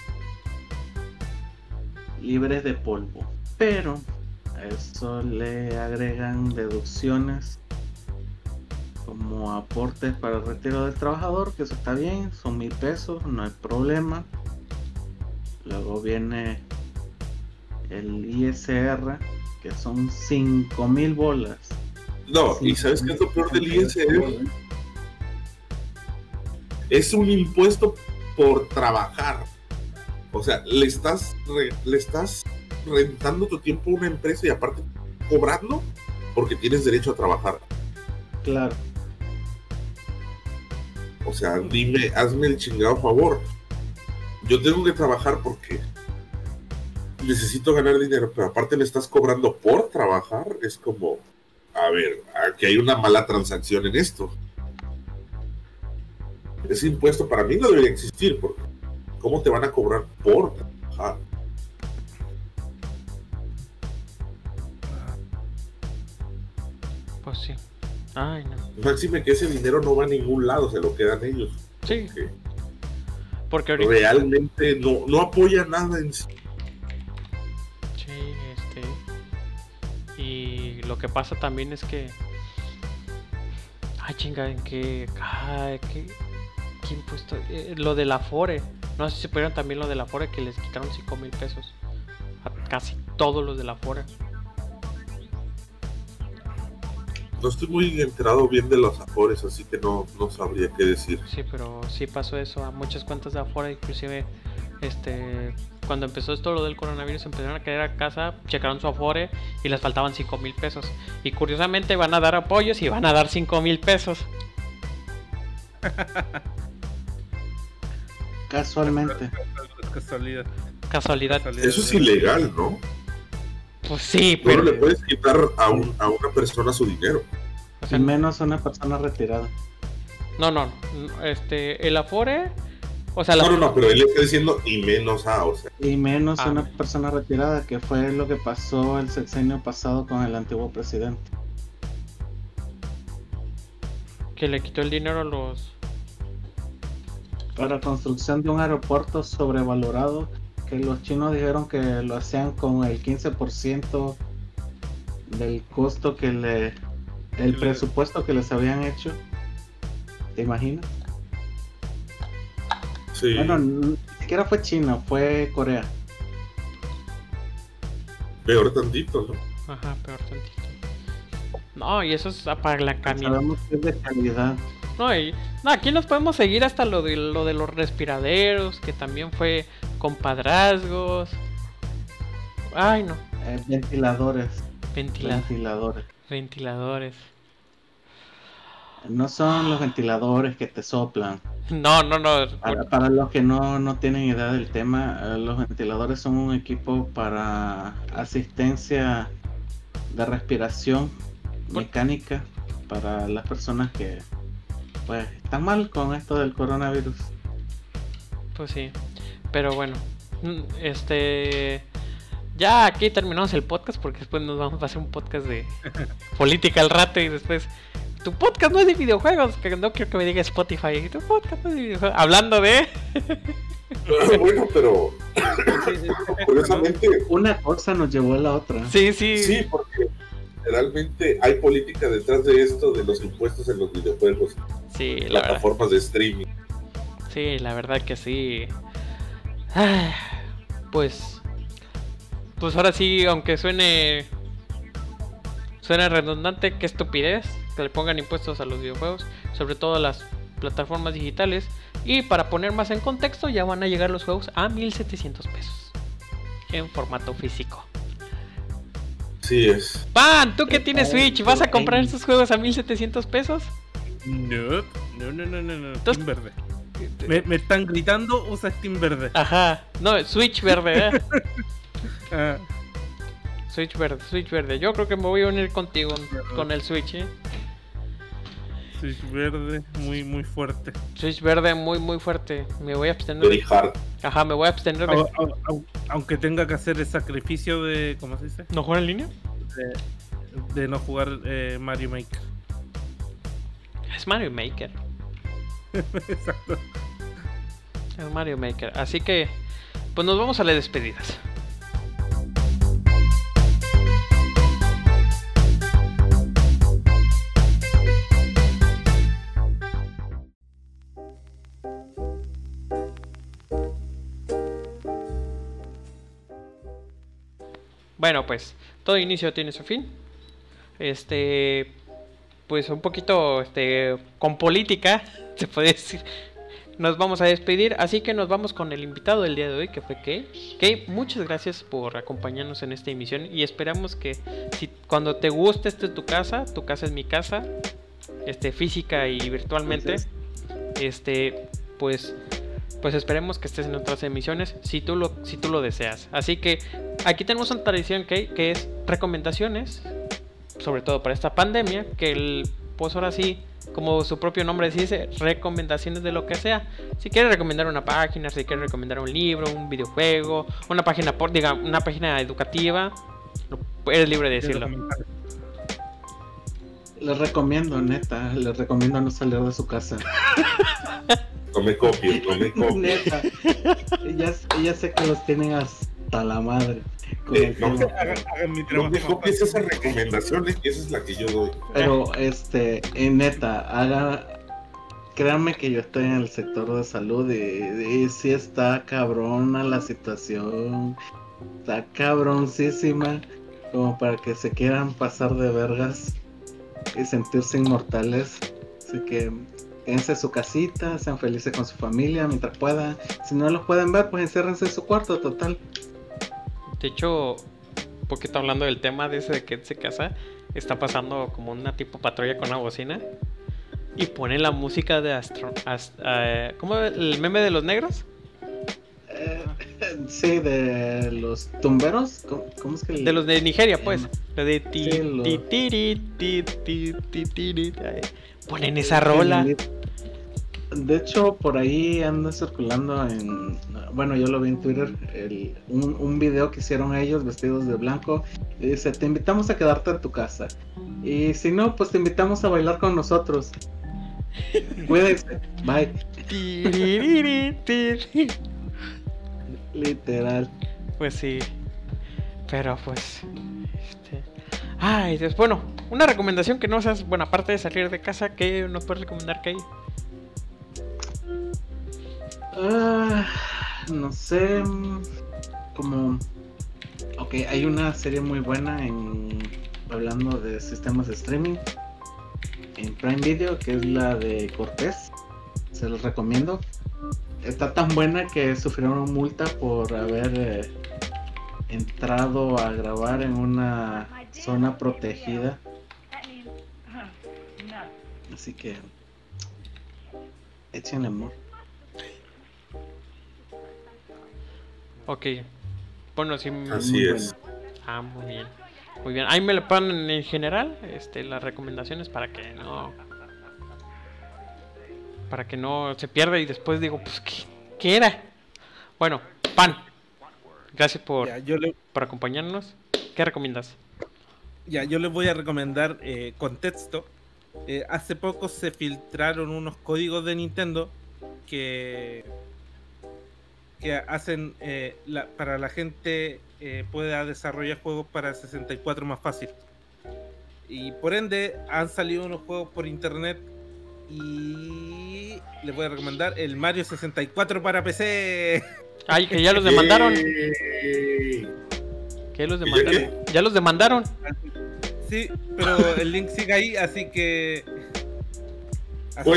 libres de polvo. Pero a eso le agregan deducciones como aportes para el retiro del trabajador, que eso está bien, son mil pesos, no hay problema. Luego viene el ISR, que son cinco mil bolas. No, y ¿sabes qué es lo peor del ISR? Es un impuesto por trabajar. O sea, le estás, re- le estás rentando tu tiempo a una empresa y aparte cobrando porque tienes derecho a trabajar. Claro, O sea, dime, hazme el chingado favor. Yo tengo que trabajar porque necesito ganar dinero, pero aparte me estás cobrando por trabajar. Es como, a ver, aquí hay una mala transacción en esto. Ese impuesto para mí no debería existir, porque ¿cómo te van a cobrar por trabajar? Pues sí. Ay, no. Máxime que ese dinero no va a ningún lado, se lo quedan ellos. Sí, que porque ahorita. realmente no, no apoya nada en sí. Sí, este. Y lo que pasa también es que. Ay, chinga, en qué. Ay, qué. ¿Qué impuesto? Eh, lo de la Fore. No sé si supieron también lo de la Fore que les quitaron 5 mil pesos. A casi todos los de la Fore. No estoy muy enterado bien de los afores, así que no, no sabría qué decir. Sí, pero sí pasó eso a muchas cuentas de Afore, inclusive este cuando empezó esto lo del coronavirus empezaron a caer a casa, checaron su Afore y les faltaban 5 mil pesos. Y curiosamente van a dar apoyos y van a dar 5 mil pesos. casualmente. Casualidad. Casualidad. casualidad. Eso es ilegal, ¿no? Pues sí, Pero pero... le puedes quitar a, un- a una persona su dinero. o sea, menos a una persona retirada. no, no, no, este, el Afore O sea, la... No, no, no, pero él está diciendo y menos A, o sea. Y menos Ah. una persona retirada, que fue lo que pasó el sexenio pasado con el antiguo presidente. que le quitó el dinero a los... Para construcción de un aeropuerto sobrevalorado, que los chinos dijeron que lo hacían con el 15% del costo que le... el presupuesto que les habían hecho. ¿Te imaginas? Sí. Bueno, ni siquiera fue China, fue Corea. Peor tantito, ¿no? Ajá, peor tantito. No, y eso es para la camioneta. Sabemos que es de calidad. No, y, no, aquí nos podemos seguir hasta lo de, lo de los respiraderos, que también fue con padrazgos. Ay, no. Eh, ventiladores. Ventila- Ventiladores. ventiladores. No son los ventiladores que te soplan. No, no, no. Para, para los que no, no tienen idea del tema, eh, los ventiladores son un equipo para asistencia de respiración mecánica para las personas que pues están mal con esto del coronavirus. Pues sí. Pero bueno. mm, Este. Ya aquí terminamos el podcast porque después nos vamos a hacer un podcast de política al rato y después. Tu podcast no es de videojuegos, que no quiero que me diga Spotify. Tu podcast no es de videojuegos. Hablando de. bueno, pero curiosamente, Una cosa nos llevó a la otra. Sí, sí. sí, porque realmente hay política detrás de esto de los impuestos en los videojuegos, Sí, la verdad. plataformas de streaming. Sí, la verdad que sí. Ay, Pues. Pues ahora sí, aunque suene. Suena redundante, qué estupidez que le pongan impuestos a los videojuegos, sobre todo a las plataformas digitales. Y para poner más en contexto, ya van a llegar los juegos a 1700 pesos en formato físico. Sí es. Pan, tú que tienes Oh, Switch, ¿vas a comprar estos juegos a 1700 pesos? No, no, no, no, no, Steam verde. Me, me están gritando, usa Steam verde. Ajá, no, Switch verde, ¿eh? Ah, Switch verde, Switch verde. Yo creo que me voy a unir contigo con el Switch, ¿eh? Switch verde, muy, muy fuerte. Switch verde muy, muy fuerte. Me voy a abstener. Very De... hard. Ajá, me voy a abstener de. Au- au- au- aunque tenga que hacer el sacrificio de, ¿cómo se dice? ¿No jugar en línea? De, de no jugar eh, Mario Maker. Es Mario Maker. Exacto. Es Mario Maker. Así que, pues nos vamos a las despedidas. Bueno, pues todo inicio tiene su fin. Este, pues un poquito, este, con política, se puede decir. Nos vamos a despedir, así que nos vamos con el invitado del día de hoy, que fue Kay. Kay, muchas gracias por acompañarnos en esta emisión y esperamos que si cuando te guste esta es tu casa, tu casa es mi casa, este, física y virtualmente, este, pues, pues esperemos que estés en otras emisiones si tú lo, si tú lo deseas. Así que aquí tenemos una tradición Kay, que es recomendaciones, sobre todo para esta pandemia, que el, pues ahora sí, como su propio nombre dice, recomendaciones de lo que sea. Si quieres recomendar una página, si quieres recomendar un libro, un videojuego, una página por, diga, una página educativa, eres libre de decirlo. Les recomiendo, neta, les recomiendo no salir de su casa. Tomé copia, tomé copia. neta. Ellas, ellas sé que los tienen hasta la madre. Eh, no. Hagan, mi trabajo. esas recomendaciones, y esa es la que yo doy. Pero, este, en neta, haga. Créanme que yo estoy en el sector de salud y, y sí está cabrona la situación. Está cabroncísima. Como para que se quieran pasar de vergas y sentirse inmortales. Así que quédense en su casita, sean felices con su familia mientras puedan. Si no los pueden ver, pues enciérrense en su cuarto, total. De hecho, un poquito hablando del tema de ese de que se casa, está pasando como una tipo patrulla con una bocina y pone la música de Astro. Ast- eh, ¿Cómo el meme de los negros? Eh, sí, de los tumberos. ¿Cómo, cómo es que el- De los de Nigeria, pues. De ti, Sí, lo- ti, tiri, ti, ti, ti, Ponen esa rola. De hecho, por ahí anda circulando en. Bueno, yo lo vi en Twitter. El, un, un, video que hicieron ellos vestidos de blanco. Dice: Te invitamos a quedarte en tu casa. Y si no, pues te invitamos a bailar con nosotros. Cuídense. Bye. Literal. Pues sí. Pero pues. Este... Ay, Dios. Bueno, una recomendación que no seas buena parte de salir de casa. ¿Qué nos puedes recomendar que hay? Ah, no sé. Como. Ok, hay una serie muy buena en. Hablando de sistemas de streaming. En Prime Video, que es la de Cortés. Se los recomiendo. Está tan buena que sufrieron multa por haber eh, entrado a grabar en una zona protegida. Así que. Echen amor. Ok. Bueno, sí. Así es. Ah, muy bien. Muy bien. Ahí me lo ponen en general este, las recomendaciones para que no. Para que no se pierda y después digo, pues, ¿qué, qué era? Bueno, pan. Gracias por, Ya, yo, le- por acompañarnos. ¿Qué recomiendas? ya, yo les voy a recomendar eh, contexto. Eh, hace poco se filtraron unos códigos de Nintendo que, que hacen eh, la- para la gente eh, pueda desarrollar juegos para 64 más fácil. Y por ende han salido unos juegos por internet y les voy a recomendar el Mario 64 para PC. Ay, que ya los demandaron. Que los ¿Y ya demandaron. Ya los demandaron. Sí, pero el link sigue ahí, así que así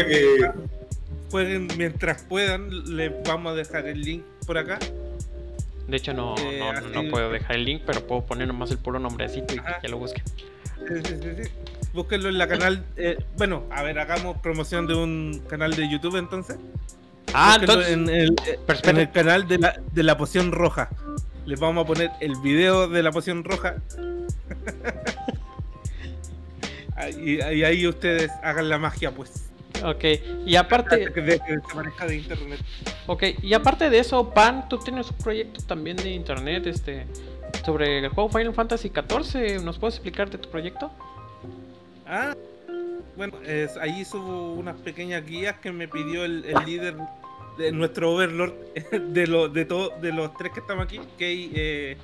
jueguen mientras puedan. Les vamos a dejar el link por acá. De hecho, no, Eh, no, puedo dejar el link, pero puedo poner nomás el puro nombrecito y Ajá. que lo busquen. Sí, sí, sí, sí. Búsquenlo en la canal. eh, bueno, a ver, hagamos promoción de un canal de YouTube entonces. Ah, Búsquenlo entonces. en el, eh, en el canal de la, de la poción roja. Les vamos a poner el video de la poción roja. y, y ahí ustedes hagan la magia, pues. Ok, y aparte, de- desaparezca de internet. ok, y aparte de eso, Pan, tú tienes un proyecto también de internet, este, sobre el juego Final Fantasy XIV. ¿Nos puedes explicar de tu proyecto? Ah, bueno, es, ahí subo unas pequeñas guías que me pidió el, el líder de nuestro overlord de, lo, de, todo, de los tres que estamos aquí, Key, eh,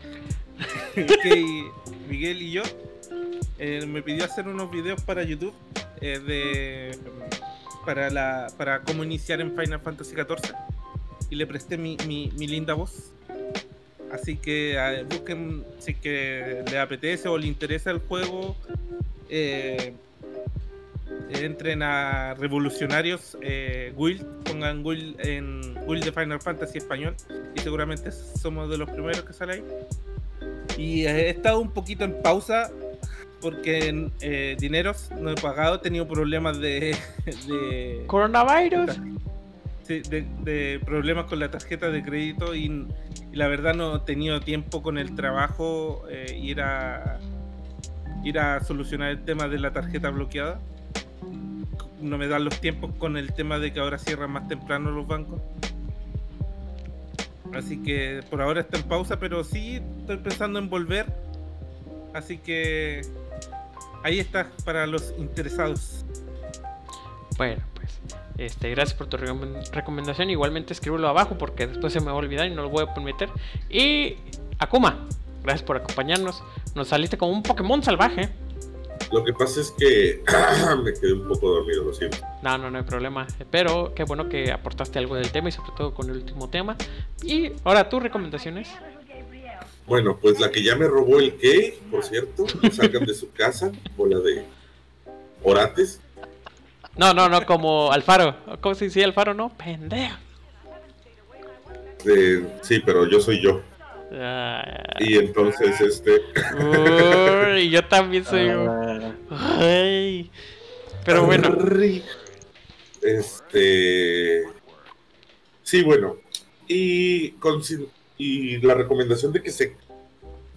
Key, Miguel y yo. Eh, me pidió hacer unos videos para YouTube eh, de para la para cómo iniciar en Final Fantasy XIV y le presté mi, mi, mi linda voz. Así que busquen si que le apetece o le interesa el juego. eh, entren a Revolucionarios eh, Guild, pongan Guild en Guild de Final Fantasy español y seguramente somos de los primeros que sale ahí. Y eh, he estado un poquito en pausa porque eh, dineros no he pagado, he tenido problemas de, de, Coronavirus. sí, de- de problemas con la tarjeta de crédito y, y la verdad no he tenido tiempo con el trabajo eh, ir a ir a solucionar el tema de la tarjeta bloqueada. No me dan los tiempos con el tema de que ahora cierran más temprano los bancos. Así que por ahora está en pausa, pero sí estoy pensando en volver. Así que ahí está para los interesados. Bueno, pues, este, gracias por tu recom- recomendación. Igualmente escríbelo abajo porque después se me va a olvidar y no lo voy a permitir. Y Akuma, gracias por acompañarnos. Nos saliste como un Pokémon salvaje. Lo que pasa es que me quedé un poco dormido, lo siento. No, no, no hay problema. Pero qué bueno que aportaste algo del tema y sobre todo con el último tema. Y ahora tus recomendaciones. Bueno, pues la que ya me robó el Key, por cierto, que salgan de su casa, bola de orates. No, no, no, como Alfaro. ¿Cómo se dice Alfaro? No, pendejo. de- sí, pero yo soy yo. Ah, Y entonces, este, uy, yo también soy un... Ah, Ay. Pero bueno, Este. Sí, bueno. Y, consi- y la recomendación de que se.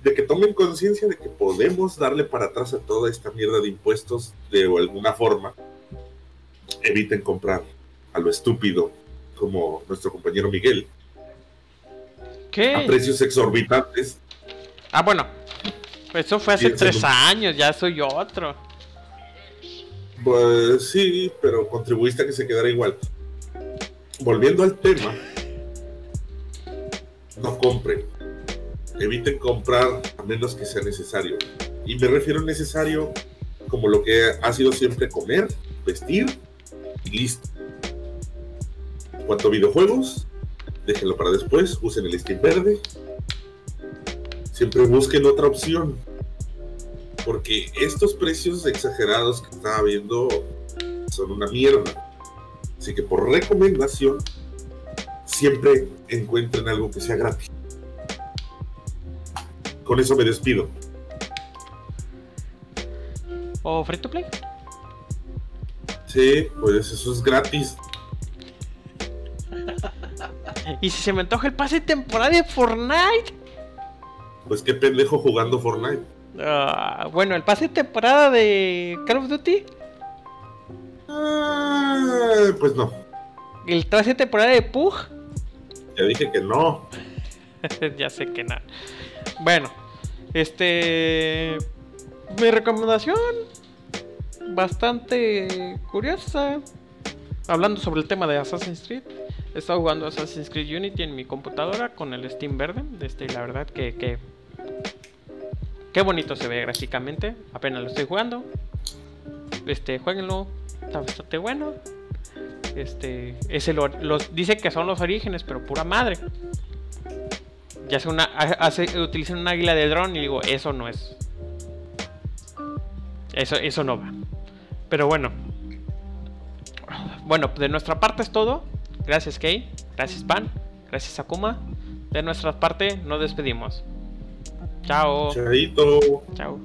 De que tomen conciencia de que podemos darle para atrás a toda esta mierda de impuestos de alguna forma. Eviten comprar a lo estúpido, como nuestro compañero Miguel, ¿Qué? a precios exorbitantes. Ah, bueno. Eso fue hace tres años, ya soy otro. Pues sí, pero contribuiste a que se quedara igual. Volviendo al tema, no compren. Eviten comprar a menos que sea necesario. Y me refiero a necesario como lo que ha sido siempre comer, vestir y listo. Cuanto videojuegos, déjenlo para después, usen el Steam verde. Siempre busquen otra opción. Porque estos precios exagerados que estaba viendo son una mierda. Así que por recomendación, siempre encuentren algo que sea gratis. Con eso me despido. ¿O free to play? Sí, pues eso es gratis. Y si se me antoja el pase de temporada de Fortnite. Pues qué pendejo jugando Fortnite. Ah, bueno, el pase de temporada de Call of Duty. Ah, pues no. El pase de temporada de Pug. Ya dije que no. ya sé que nada. Bueno, este. Mi recomendación. Bastante curiosa. Hablando sobre el tema de Assassin's Creed. He estado jugando Assassin's Creed Unity en mi computadora con el Steam verde. Este, la verdad que, que. Qué bonito se ve gráficamente. Apenas lo estoy jugando. Este, jueguenlo. Está bastante bueno. Este, es el, los, dice que son los orígenes, pero pura madre. Ya hace una, utilizan un águila de dron y digo, eso no es. Eso, eso no va. Pero bueno. Bueno, de nuestra parte es todo. Gracias, Kay. Gracias, Pan. Gracias, Akuma. De nuestra parte, nos despedimos. Chao. Chaito. Chao.